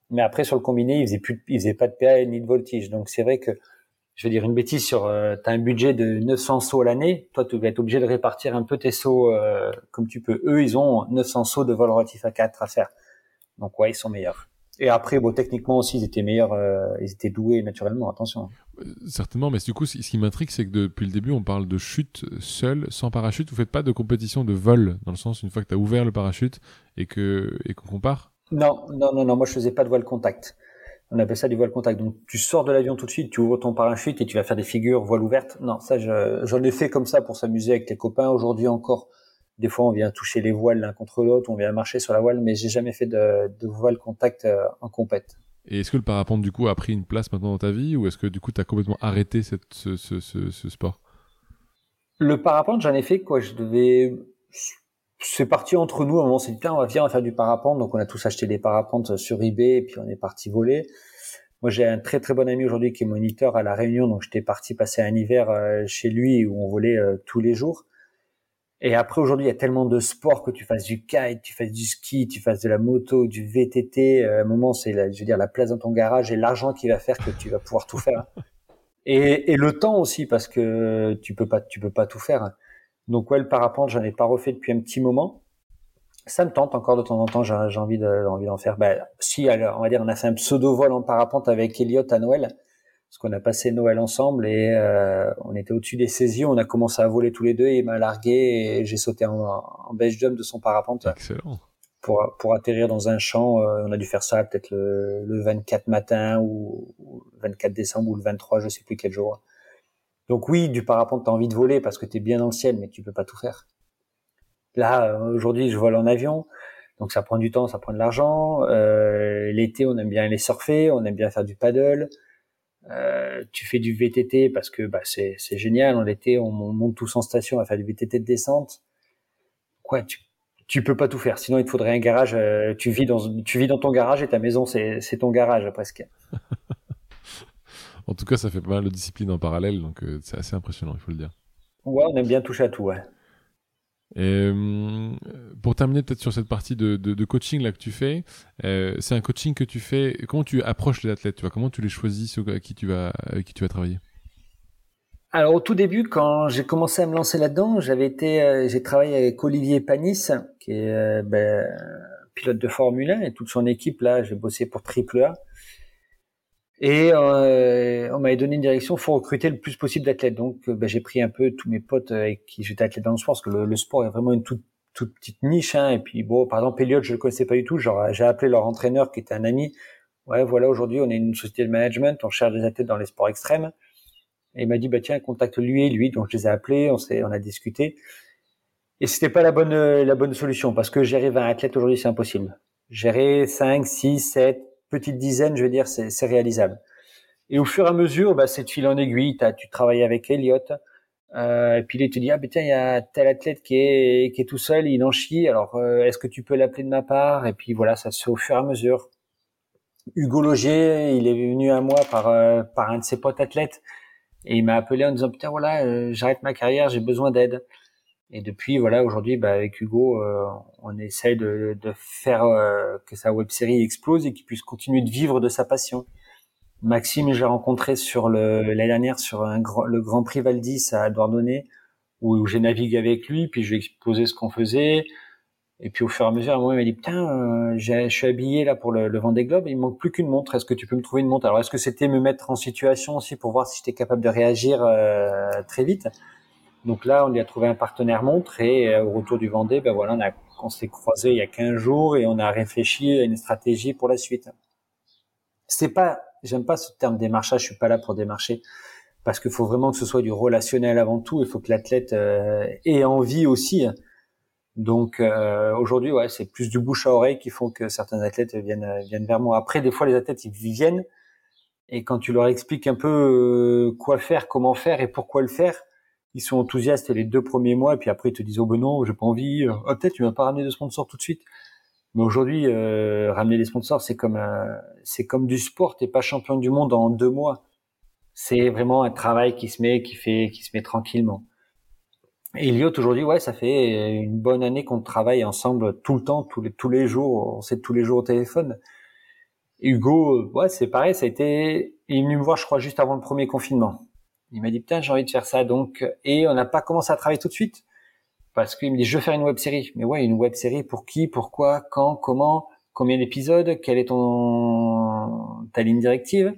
Mais après, sur le combiné, ils faisaient plus, ils faisaient pas de PA ni de voltige. Donc c'est vrai que, je veux dire une bêtise sur, euh, tu as un budget de 900 sauts à l'année. Toi, tu vas être obligé de répartir un peu tes sauts euh, comme tu peux. Eux, ils ont 900 sauts de vol relatif à 4 à faire. Donc ouais, ils sont meilleurs. Et après, bon, techniquement aussi, ils étaient meilleurs, euh, ils étaient doués naturellement, attention. Certainement, mais du coup, ce qui m'intrigue, c'est que depuis le début, on parle de chute seule, sans parachute. Vous faites pas de compétition de vol, dans le sens, une fois que tu as ouvert le parachute et que et qu'on compare? Non, non, non, non, moi je faisais pas de voile contact. On appelle ça du voile contact. Donc tu sors de l'avion tout de suite, tu ouvres ton parachute et tu vas faire des figures voile ouverte. Non, ça, j'en ai fait comme ça pour s'amuser avec les copains. Aujourd'hui encore, des fois, on vient toucher les voiles l'un contre l'autre, on vient marcher sur la voile, mais j'ai jamais fait de, de voile contact euh, en compète. Et est-ce que le parapente, du coup, a pris une place maintenant dans ta vie, ou est-ce que, du coup, tu as complètement arrêté cette, ce, ce, ce, sport? Le parapente, j'en ai fait, quoi. Je devais... C'est parti entre nous, à un moment, on s'est dit, on va venir, on va faire du parapente. Donc, on a tous acheté des parapentes sur eBay, et puis on est parti voler. Moi, j'ai un très très bon ami aujourd'hui qui est moniteur à La Réunion, donc j'étais parti passer un hiver euh, chez lui où on volait euh, tous les jours. Et après, aujourd'hui, il y a tellement de sports que tu fasses du kite, tu fasses du ski, tu fasses de la moto, du VTT. Euh, à un moment, c'est, je veux dire, la place dans ton garage et l'argent qui va faire que tu vas pouvoir tout faire. Et, et, le temps aussi, parce que tu peux pas, tu peux pas tout faire. Donc ouais, le parapente, j'en ai pas refait depuis un petit moment. Ça me tente encore de temps en temps. J'ai, envie de, envie d'en faire. Bah, si, alors, on va dire, on a fait un pseudo vol en parapente avec Elliot à Noël parce qu'on a passé Noël ensemble et euh, on était au-dessus des saisies, on a commencé à voler tous les deux et il m'a largué et j'ai sauté en, en jump de son parapente. Excellent. Pour, pour atterrir dans un champ, euh, on a dû faire ça peut-être le, le 24 matin ou, le 24 décembre ou le 23, je sais plus quel jour. Donc oui, du parapente, t'as envie de voler parce que t'es bien dans le ciel, mais tu peux pas tout faire. Là, euh, aujourd'hui, je vole en avion, donc ça prend du temps, ça prend de l'argent. Euh, L'été, on aime bien aller surfer, on aime bien faire du paddle. Euh, tu fais du VTT parce que bah, c'est génial. En été, on, monte tous en station à faire du VTT de descente. Quoi, tu tu peux pas tout faire. Sinon, il te faudrait un garage. Euh, tu vis dans, tu vis dans ton garage et ta maison, c'est, c'est ton garage presque. en tout cas, ça fait pas mal de disciplines en parallèle, donc euh, c'est assez impressionnant, il faut le dire. Ouais, on aime bien toucher à tout, ouais. Et, euh, pour terminer peut-être sur cette partie de, de, coaching là que tu fais, c'est un coaching que tu fais. Comment tu approches les athlètes Tu vois comment tu les choisis, avec qui tu vas, avec qui tu vas travailler? Alors au tout début, quand j'ai commencé à me lancer là-dedans, j'avais été, euh, j'ai travaillé avec Olivier Panis, qui est euh, ben, pilote de Formule 1 et toute son équipe là. J'ai bossé pour Triple A et euh, on m'avait donné une direction, faut recruter le plus possible d'athlètes. Donc ben, j'ai pris un peu tous mes potes avec qui j'étais athlète dans le sport, parce que le, sport est vraiment une toute, toute petite niche. Hein, et puis bon, par exemple Elliot, je le connaissais pas du tout. Genre j'ai appelé leur entraîneur qui était un ami. Ouais, voilà, aujourd'hui on est une société de management, on cherche des athlètes dans les sports extrêmes. Et il m'a dit, bah tiens, contacte lui et lui. Donc je les ai appelés, on s'est, on a discuté. Et c'était pas la bonne, la bonne solution parce que gérer 20 athlètes aujourd'hui, c'est impossible. Gérer 5, 6, 7, petites dizaines, je veux dire, c'est, réalisable. Et au fur et à mesure, bah, c'est de fil en aiguille. T'as, tu travailles avec Elliot. Euh, et puis il te dit, ah ben tiens, il y a tel athlète qui est, qui est tout seul, il en chie. Alors, euh, est-ce que tu peux l'appeler de ma part? Et puis voilà, ça se fait au fur et à mesure. Hugo Logier, il est venu à moi par, euh, par un de ses potes athlètes et il m'a appelé en disant putain voilà, euh, j'arrête ma carrière, j'ai besoin d'aide. Et depuis voilà, aujourd'hui bah, avec Hugo, euh, on essaye de, de faire euh, que sa web série explose et qu'il puisse continuer de vivre de sa passion. Maxime, j'ai rencontré sur le l'année dernière sur un le Grand Prix Valdis à Douarnenez où, j'ai navigué avec lui, puis je lui ai exposé ce qu'on faisait. Et puis au fur et à mesure, à un moment, il m'a dit putain, euh, je suis habillé là pour le, le Vendée Globe, il manque plus qu'une montre. Est-ce que tu peux me trouver une montre? Alors est-ce que c'était me mettre en situation aussi pour voir si j'étais capable de réagir euh, très vite? Donc là, on lui a trouvé un partenaire montre et euh, au retour du Vendée, ben voilà, on, a, on s'est croisé il y a 15 jours et on a réfléchi à une stratégie pour la suite. C'est pas, j'aime pas ce terme démarchage, je suis pas là pour démarcher parce qu'il faut vraiment que ce soit du relationnel avant tout. Il faut que l'athlète ait envie aussi donc euh, aujourd'hui, ouais, c'est plus du bouche à oreille qui font que certains athlètes viennent viennent vers moi. Après, des fois, les athlètes ils viennent et quand tu leur expliques un peu euh, quoi faire, comment faire et pourquoi le faire, ils sont enthousiastes les deux premiers mois et puis après ils te disent oh ben non, j'ai pas envie. Oh, peut-être tu vas pas ramener de sponsors tout de suite. Mais aujourd'hui, euh, ramener des sponsors, c'est comme c'est comme du sport. T'es pas champion du monde en deux mois. C'est vraiment un travail qui se met, qui fait, qui se met tranquillement. Elliot aujourd'hui, ouais, ça fait une bonne année qu'on travaille ensemble tout le temps, tous les tous les jours. On s'est tous les jours au téléphone. Hugo, ouais, c'est pareil. Ça a été, il est venu me voir, je crois, juste avant le premier confinement. Il m'a dit putain, j'ai envie de faire ça, donc et on n'a pas commencé à travailler tout de suite parce qu'il me dit je veux faire une web série. Mais ouais, une web série pour qui, pourquoi, quand, comment, combien d'épisodes, quelle est ton ta ligne directive?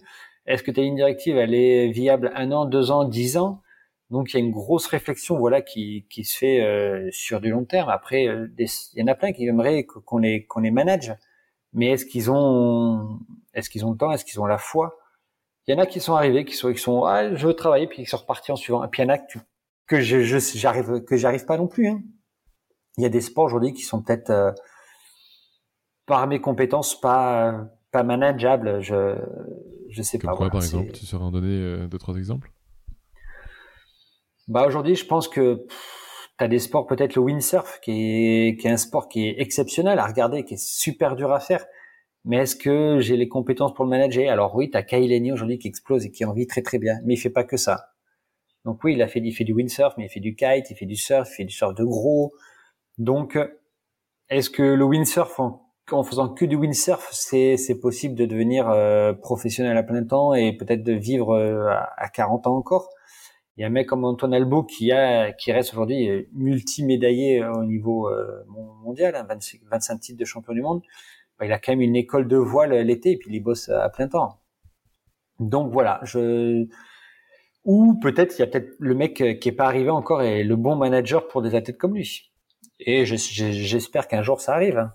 Est-ce que ta ligne directive elle est viable un an, deux ans, dix ans? Donc il y a une grosse réflexion voilà qui, qui se fait euh, sur du long terme. Après, euh, il y en a plein qui aimeraient qu'on les qu'on les manage, mais est-ce qu'ils ont est-ce qu'ils ont le temps, est-ce qu'ils ont la foi? Il y en a qui sont arrivés, qui sont qui sont ah je veux travailler, puis qui sont repartis en suivant. Et puis il y en a que, que je j'arrive que j'arrive pas non plus. Hein. Il y a des sports aujourd'hui qui sont peut-être euh, par mes compétences pas pas manageables. Je je sais pas. Quoi, par exemple, tu saurais en donner deux trois exemples? Bah aujourd'hui, je pense que tu as des sports, peut-être le windsurf, qui est, qui est un sport qui est exceptionnel à regarder, qui est super dur à faire. Mais est-ce que j'ai les compétences pour le manager? Alors oui, tu as Kyle aujourd'hui qui explose et qui en vit très très bien, mais il fait pas que ça. Donc oui, il a fait, il fait du windsurf, mais il fait du kite, il fait du surf, il fait du surf de gros. Donc, est-ce que le windsurf, en, faisant que du windsurf, c'est, possible de devenir euh, professionnel à plein temps et peut-être de vivre euh, à 40 ans encore? Il y a un mec comme Antoine Albo qui a qui reste aujourd'hui euh, multi-médaillé euh, au niveau euh, mondial, 25, hein, titres de champion du monde. Bah, il a quand même une école de voile l'été et puis il bosse à plein temps. Donc voilà, je ou peut-être il y a peut-être le mec qui est pas arrivé encore et le bon manager pour des athlètes comme lui. Et j'espère qu'un jour ça arrive.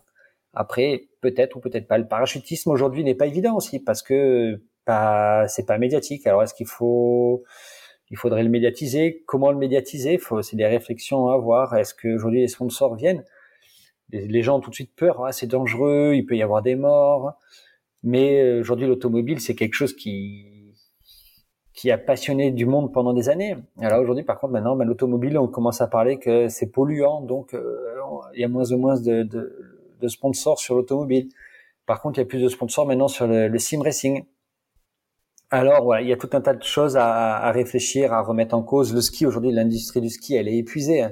Après, peut-être ou peut-être pas. Le parachutisme aujourd'hui n'est pas évident aussi parce que pas, c'est pas médiatique. Alors est-ce qu'il faut il faudrait le médiatiser? Comment le médiatiser? C'est des réflexions à avoir. Est-ce qu'aujourd'hui les sponsors viennent? Les, gens ont tout de suite peur. Ah, c'est dangereux, il peut y avoir des morts. Mais euh, aujourd'hui, l'automobile, c'est quelque chose qui qui a passionné du monde pendant des années. Alors aujourd'hui, par contre, maintenant, ben, l'automobile, on commence à parler que c'est polluant, donc euh, il y a moins en moins de, de, de sponsors sur l'automobile. Par contre, il y a plus de sponsors maintenant sur le, le sim racing. Alors voilà, il y a tout un tas de choses à, à réfléchir, à remettre en cause. Le ski aujourd'hui, l'industrie du ski, elle est épuisée.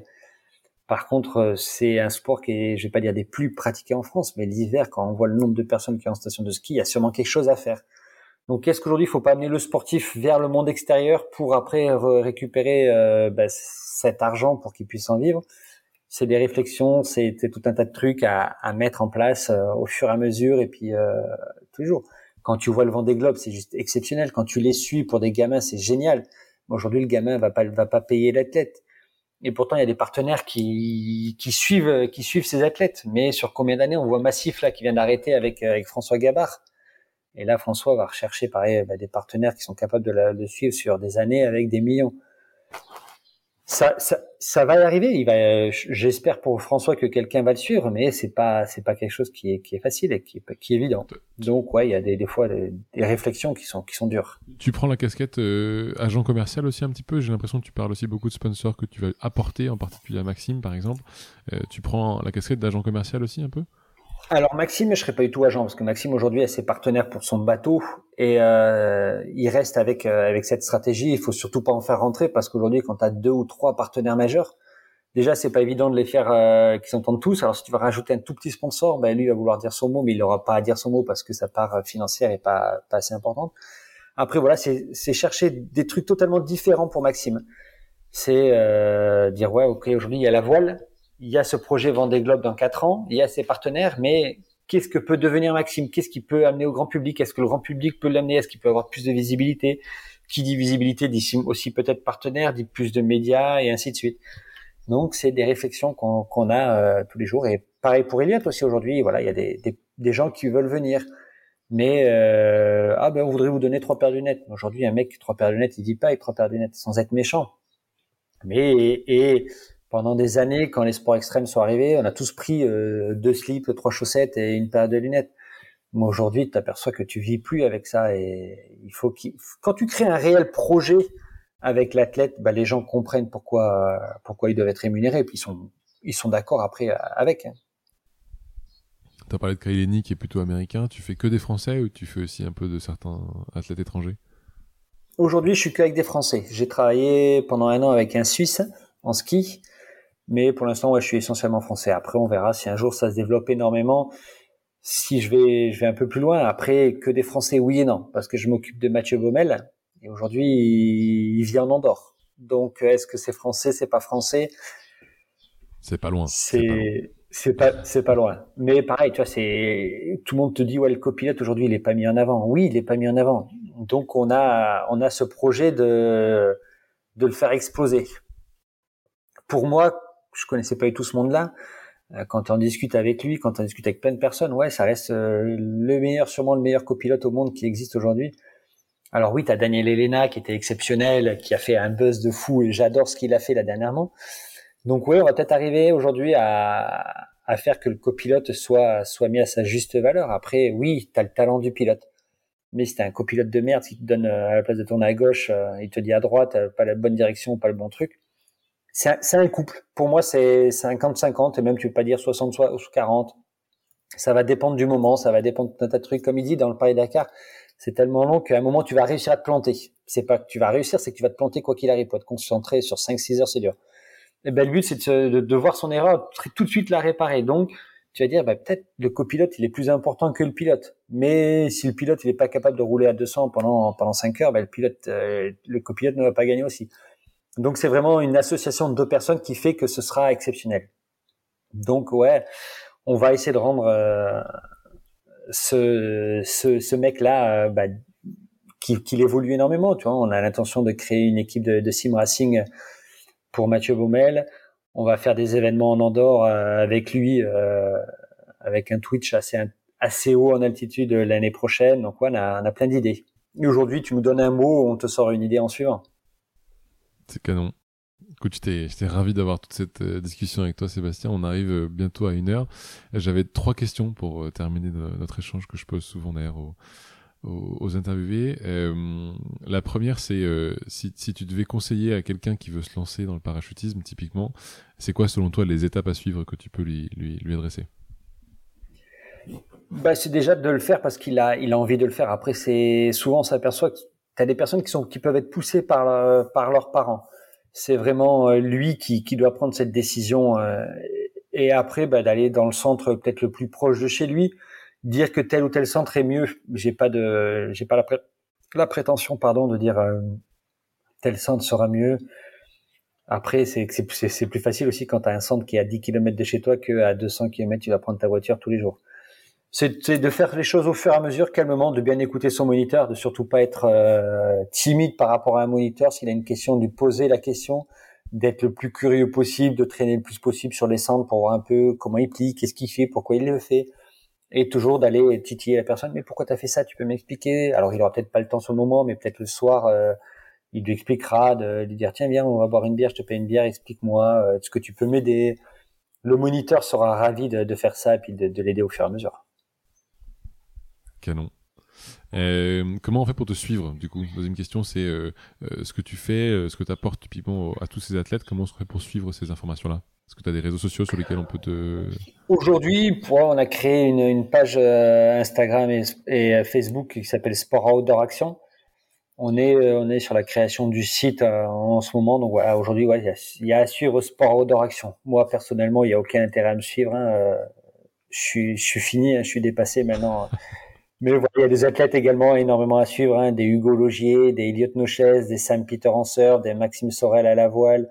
Par contre, euh, c'est un sport qui est, je vais pas dire des plus pratiqués en France, mais l'hiver, quand on voit le nombre de personnes qui sont en station de ski, il y a sûrement quelque chose à faire. Donc, est-ce qu'aujourd'hui, il faut pas amener le sportif vers le monde extérieur pour après récupérer euh, bah, cet argent pour qu'il puisse en vivre? C'est des réflexions, c'est tout un tas de trucs à, à mettre en place euh, au fur et à mesure, et puis euh, toujours. Quand tu vois le vent des globes, c'est juste exceptionnel. Quand tu les suis pour des gamins, c'est génial. Aujourd'hui, le gamin va pas va pas payer l'athlète. Et pourtant, il y a des partenaires qui, suivent qui suivent ces athlètes. Mais sur combien d'années On voit Massif là qui vient d'arrêter avec avec François Gabard. Et là, François va rechercher pareil bah, des partenaires qui sont capables de le suivre sur des années avec des millions. Ça, ça, ça va y arriver. Il va, j'espère pour François que quelqu'un va le suivre, mais c'est pas, c'est pas quelque chose qui est, qui est facile et qui est, qui est évident. Donc ouais, il y a des, des fois des, des, réflexions qui sont, qui sont dures. Tu prends la casquette euh, agent commercial aussi un petit peu? J'ai l'impression que tu parles aussi beaucoup de sponsors que tu vas apporter, en particulier à Maxime par exemple. Euh, tu prends la casquette d'agent commercial aussi un peu? Alors Maxime, je serais pas du tout agent parce que Maxime aujourd'hui a ses partenaires pour son bateau et euh, il reste avec euh, avec cette stratégie. Il faut surtout pas en faire rentrer parce qu'aujourd'hui, quand tu as deux ou trois partenaires majeurs, déjà c'est pas évident de les faire euh, qu'ils s'entendent tous. Alors si tu vas rajouter un tout petit sponsor, ben lui va vouloir dire son mot, mais il n'aura pas à dire son mot parce que sa part financière est pas pas assez importante. Après voilà, c'est c'est chercher des trucs totalement différents pour Maxime. C'est euh, dire ouais ok aujourd'hui il y a la voile il y a ce projet Vendée Globe dans quatre ans, il y a ses partenaires, mais qu'est-ce que peut devenir Maxime? Qu'est-ce qu'il peut amener au grand public? Est-ce que le grand public peut l'amener? Est-ce qu'il peut avoir plus de visibilité? Qui dit visibilité dit aussi peut-être partenaire, dit plus de médias et ainsi de suite. Donc c'est des réflexions qu'on a euh, tous les jours et pareil pour Elliot aussi aujourd'hui. Voilà, il y a des, des, des, gens qui veulent venir, mais euh, ah ben on voudrait vous donner trois paires de lunettes. Aujourd'hui un mec trois paires de lunettes, il dit pas avec trois paires de lunettes sans être méchant. Mais et pendant des années, quand les sports extrêmes sont arrivés, on a tous pris euh, deux slips, trois chaussettes et une paire de lunettes. Mais aujourd'hui, tu t'aperçois que tu vis plus avec ça et il faut qu'il, quand tu crées un réel projet avec l'athlète, bah, les gens comprennent pourquoi, pourquoi ils doivent être rémunérés et puis ils sont, ils sont d'accord après avec. Hein. Tu as parlé de Kaileni qui est plutôt américain. Tu fais que des Français ou tu fais aussi un peu de certains athlètes étrangers? Aujourd'hui, je suis qu'avec des Français. J'ai travaillé pendant un an avec un Suisse en ski mais pour l'instant, ouais, je suis essentiellement français. Après, on verra si un jour ça se développe énormément. Si je vais, je vais un peu plus loin. Après, que des Français, oui et non, parce que je m'occupe de Mathieu Baumel. Et aujourd'hui, il, vit en Andorre. Donc, est-ce que c'est français, c'est pas français? C'est pas loin. C'est c'est pas c'est pas loin. Mais pareil, tu vois, c'est tout le monde te dit ouais le copilote aujourd'hui il est pas mis en avant. Oui, il est pas mis en avant. Donc on a on a ce projet de de le faire exploser. Pour moi, je connaissais pas du tout ce monde-là. Euh, quand on discute avec lui, quand on discute avec plein de personnes, ouais, ça reste euh, le meilleur, sûrement le meilleur copilote au monde qui existe aujourd'hui. Alors oui, tu as Daniel Elena qui était exceptionnel, qui a fait un buzz de fou et j'adore ce qu'il a fait là dernièrement. Donc ouais, on va peut-être arriver aujourd'hui à, faire que le copilote soit soit mis à sa juste valeur. Après, oui, tu as le talent du pilote. Mais si t'es un copilote de merde qui te donne euh, à la place de tourner à gauche, il te dit à droite, pas la bonne direction, pas le bon truc, c'est un, couple. Pour moi, c'est 50-50, et même tu peux pas dire 60 ou 40. Ça va dépendre du moment, ça va dépendre d'un tas de trucs. Comme il dit dans le Paris-Dakar, c'est tellement long qu'à un moment, tu vas réussir à te planter. C'est pas que tu vas réussir, c'est que tu vas te planter quoi qu'il arrive. Pour te concentrer sur 5-6 heures, c'est dur. Et ben, le but, c'est de, de, voir son erreur, tout de suite la réparer. Donc, tu vas dire, bah, peut-être le copilote, il est plus important que le pilote. Mais si le pilote, il est pas capable de rouler à 200 pendant, pendant 5 heures, ben, le pilote, euh, le copilote ne va pas gagner aussi. Donc c'est vraiment une association de deux personnes qui fait que ce sera exceptionnel. Donc ouais, on va essayer de rendre euh, ce, ce, ce mec-là, euh, bah, qu'il évolue énormément. Tu vois, on a l'intention de créer une équipe de, de sim racing pour Mathieu Baumel. On va faire des événements en Andorre euh, avec lui, avec un Twitch assez assez haut en altitude l'année prochaine. Donc ouais, on a, on a plein d'idées. Aujourd'hui, tu nous donnes un mot, on te sort une idée en suivant. C'est canon. Écoute, j'étais ravi d'avoir toute cette euh, discussion avec toi, Sébastien. On arrive euh, bientôt à une heure. J'avais trois questions pour euh, terminer notre échange que je pose souvent d'ailleurs aux, aux, interviewés. la première, c'est si, si, tu devais conseiller à quelqu'un qui veut se lancer dans le parachutisme, typiquement, c'est quoi selon toi les étapes à suivre que tu peux lui, lui, lui adresser? Bah, c'est déjà de le faire parce qu'il a, il a envie de le faire. Après, c'est souvent on s'aperçoit tu as des personnes qui sont qui peuvent être poussées par euh, par leurs parents. C'est vraiment euh, lui qui, qui doit prendre cette décision euh, et après bah, d'aller dans le centre peut-être le plus proche de chez lui, dire que tel ou tel centre est mieux. J'ai pas de j'ai pas la, la prétention pardon de dire tel centre sera mieux. Après, c'est plus facile aussi quand tu as un centre qui est à 10 km de chez toi que à 200 km tu vas prendre ta voiture tous les jours c'est de faire les choses au fur et à mesure, calmement, de bien écouter son moniteur, de surtout pas être euh, timide par rapport à un moniteur. S'il a une question, de poser la question, d'être le plus curieux possible, de traîner le plus possible sur les centres pour voir un peu comment il plie, qu'est-ce qu'il fait, pourquoi il le fait, et toujours d'aller titiller la personne. Mais pourquoi tu as fait ça Tu peux m'expliquer Alors il aura peut-être pas le temps sur moment, mais peut-être le soir. Euh, il lui expliquera de lui dire tiens viens on va boire une bière je te paye une bière explique-moi euh, est-ce que tu peux m'aider le moniteur sera ravi de, de faire ça et puis de, de l'aider au fur et à mesure Canon. Euh, comment on fait pour te suivre du coup? Deuxième question, c'est euh, euh, ce que tu fais, ce que tu apportes typiquement à tous ces athlètes. Comment on se fait pour suivre ces informations-là? Est-ce que tu as des réseaux sociaux sur lesquels on peut te... Aujourd'hui, on a créé une, page Instagram et, Facebook qui s'appelle Sport Outdoor Action. On est, on est sur la création du site en ce moment. Donc aujourd'hui, il y, a à suivre Sport Outdoor Action. Moi, personnellement, il n'y a aucun intérêt à me suivre. Hein, je, suis, je suis fini, hein, je suis dépassé maintenant. Mais il y a des athlètes également énormément à suivre, hein, des Hugo Logier, des Elliot Noches, des Sam Peter Hanser, des Maxime Sorel à la voile.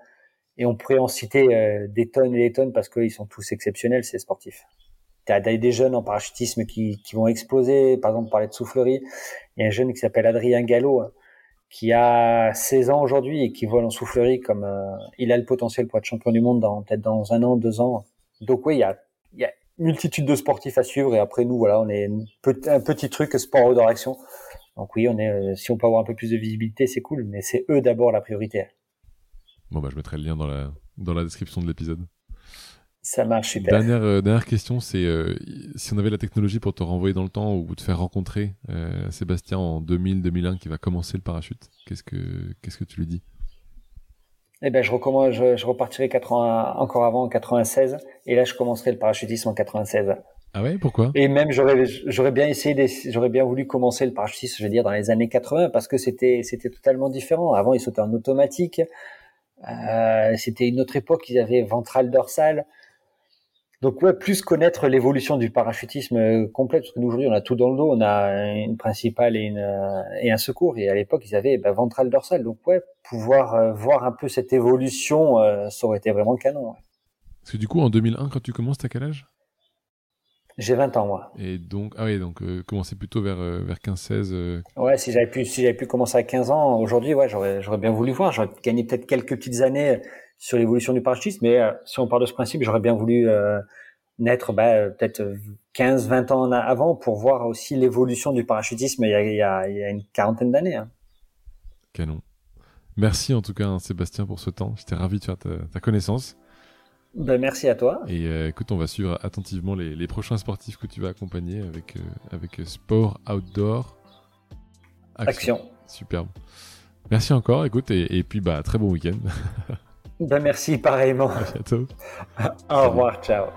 Et on pourrait en citer euh, des tonnes et des tonnes parce qu'ils sont tous exceptionnels, ces sportifs. Tu as des jeunes en parachutisme qui, qui vont exploser. Par exemple, on parlait de soufflerie. Il y a un jeune qui s'appelle Adrien Gallo, hein, qui a 16 ans aujourd'hui et qui vole en soufflerie comme euh, il a le potentiel pour être champion du monde dans peut-être dans un an, deux ans. Donc oui, il y a multitude de sportifs à suivre. Et après nous voilà on est un petit truc sport outdoor action. Donc oui on est euh, si on peut avoir un peu plus de visibilité c'est cool. Mais c'est eux d'abord la priorité. Bon bah je mettrai le lien dans la dans la description de l'épisode. Ça marche super. Dernière euh, dernière question c'est euh, si on avait la technologie pour te renvoyer dans le temps ou te faire rencontrer Sébastien en 2000 2001 qui va commencer le parachute qu'est-ce que qu'est-ce que tu lui dis? Eh ben, je, recommence, je, je repartirai 80, encore avant, en 96, et là, je commencerai le parachutisme en 96. Ah ouais, pourquoi? Et même, j'aurais, j'aurais bien essayé, j'aurais bien voulu commencer le parachutisme, je veux dire, dans les années 80, parce que c'était, c'était totalement différent. Avant, ils sautaient en automatique. Euh, c'était une autre époque, ils avaient ventral dorsal. Donc ouais, plus connaître l'évolution du parachutisme euh, complet, parce que nous aujourd'hui on a tout dans le dos, on a une principale et, une, euh, et un secours, et à l'époque ils avaient bah, ventral dorsal, donc ouais, pouvoir euh, voir un peu cette évolution, ça aurait été vraiment canon. Ouais. Parce que du coup en 2001 quand tu commences, t'as quel âge? J'ai 20 ans moi. Et donc ah oui donc commencer plutôt vers vers 15-16. Ouais si j'avais pu si j'avais pu commencer à 15 ans aujourd'hui ouais j'aurais j'aurais bien voulu voir, j'aurais gagné peut-être quelques petites années sur l'évolution du parachutisme, mais euh, si on part de ce principe, j'aurais bien voulu euh, naître bah, peut-être 15, 20 ans avant pour voir aussi l'évolution du parachutisme il y a, il y a, il y a une quarantaine d'années. Hein. Canon. Merci en tout cas hein, Sébastien pour ce temps. J'étais ravi de faire ta, connaissance. Ben, merci à toi. Et euh, écoute, on va suivre attentivement les, les, prochains sportifs que tu vas accompagner avec, avec Sport Outdoor Action. Superbe. Merci encore, écoute, et, et puis bah très bon week-end. Ben merci pareillement. À bientôt. Au revoir, ciao.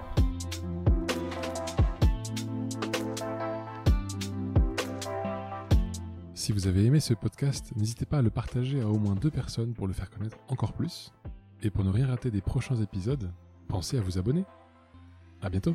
Si vous avez aimé ce podcast, n'hésitez pas à le partager à au moins deux personnes pour le faire connaître encore plus. Et pour ne rien rater des prochains épisodes, pensez à vous abonner. À bientôt.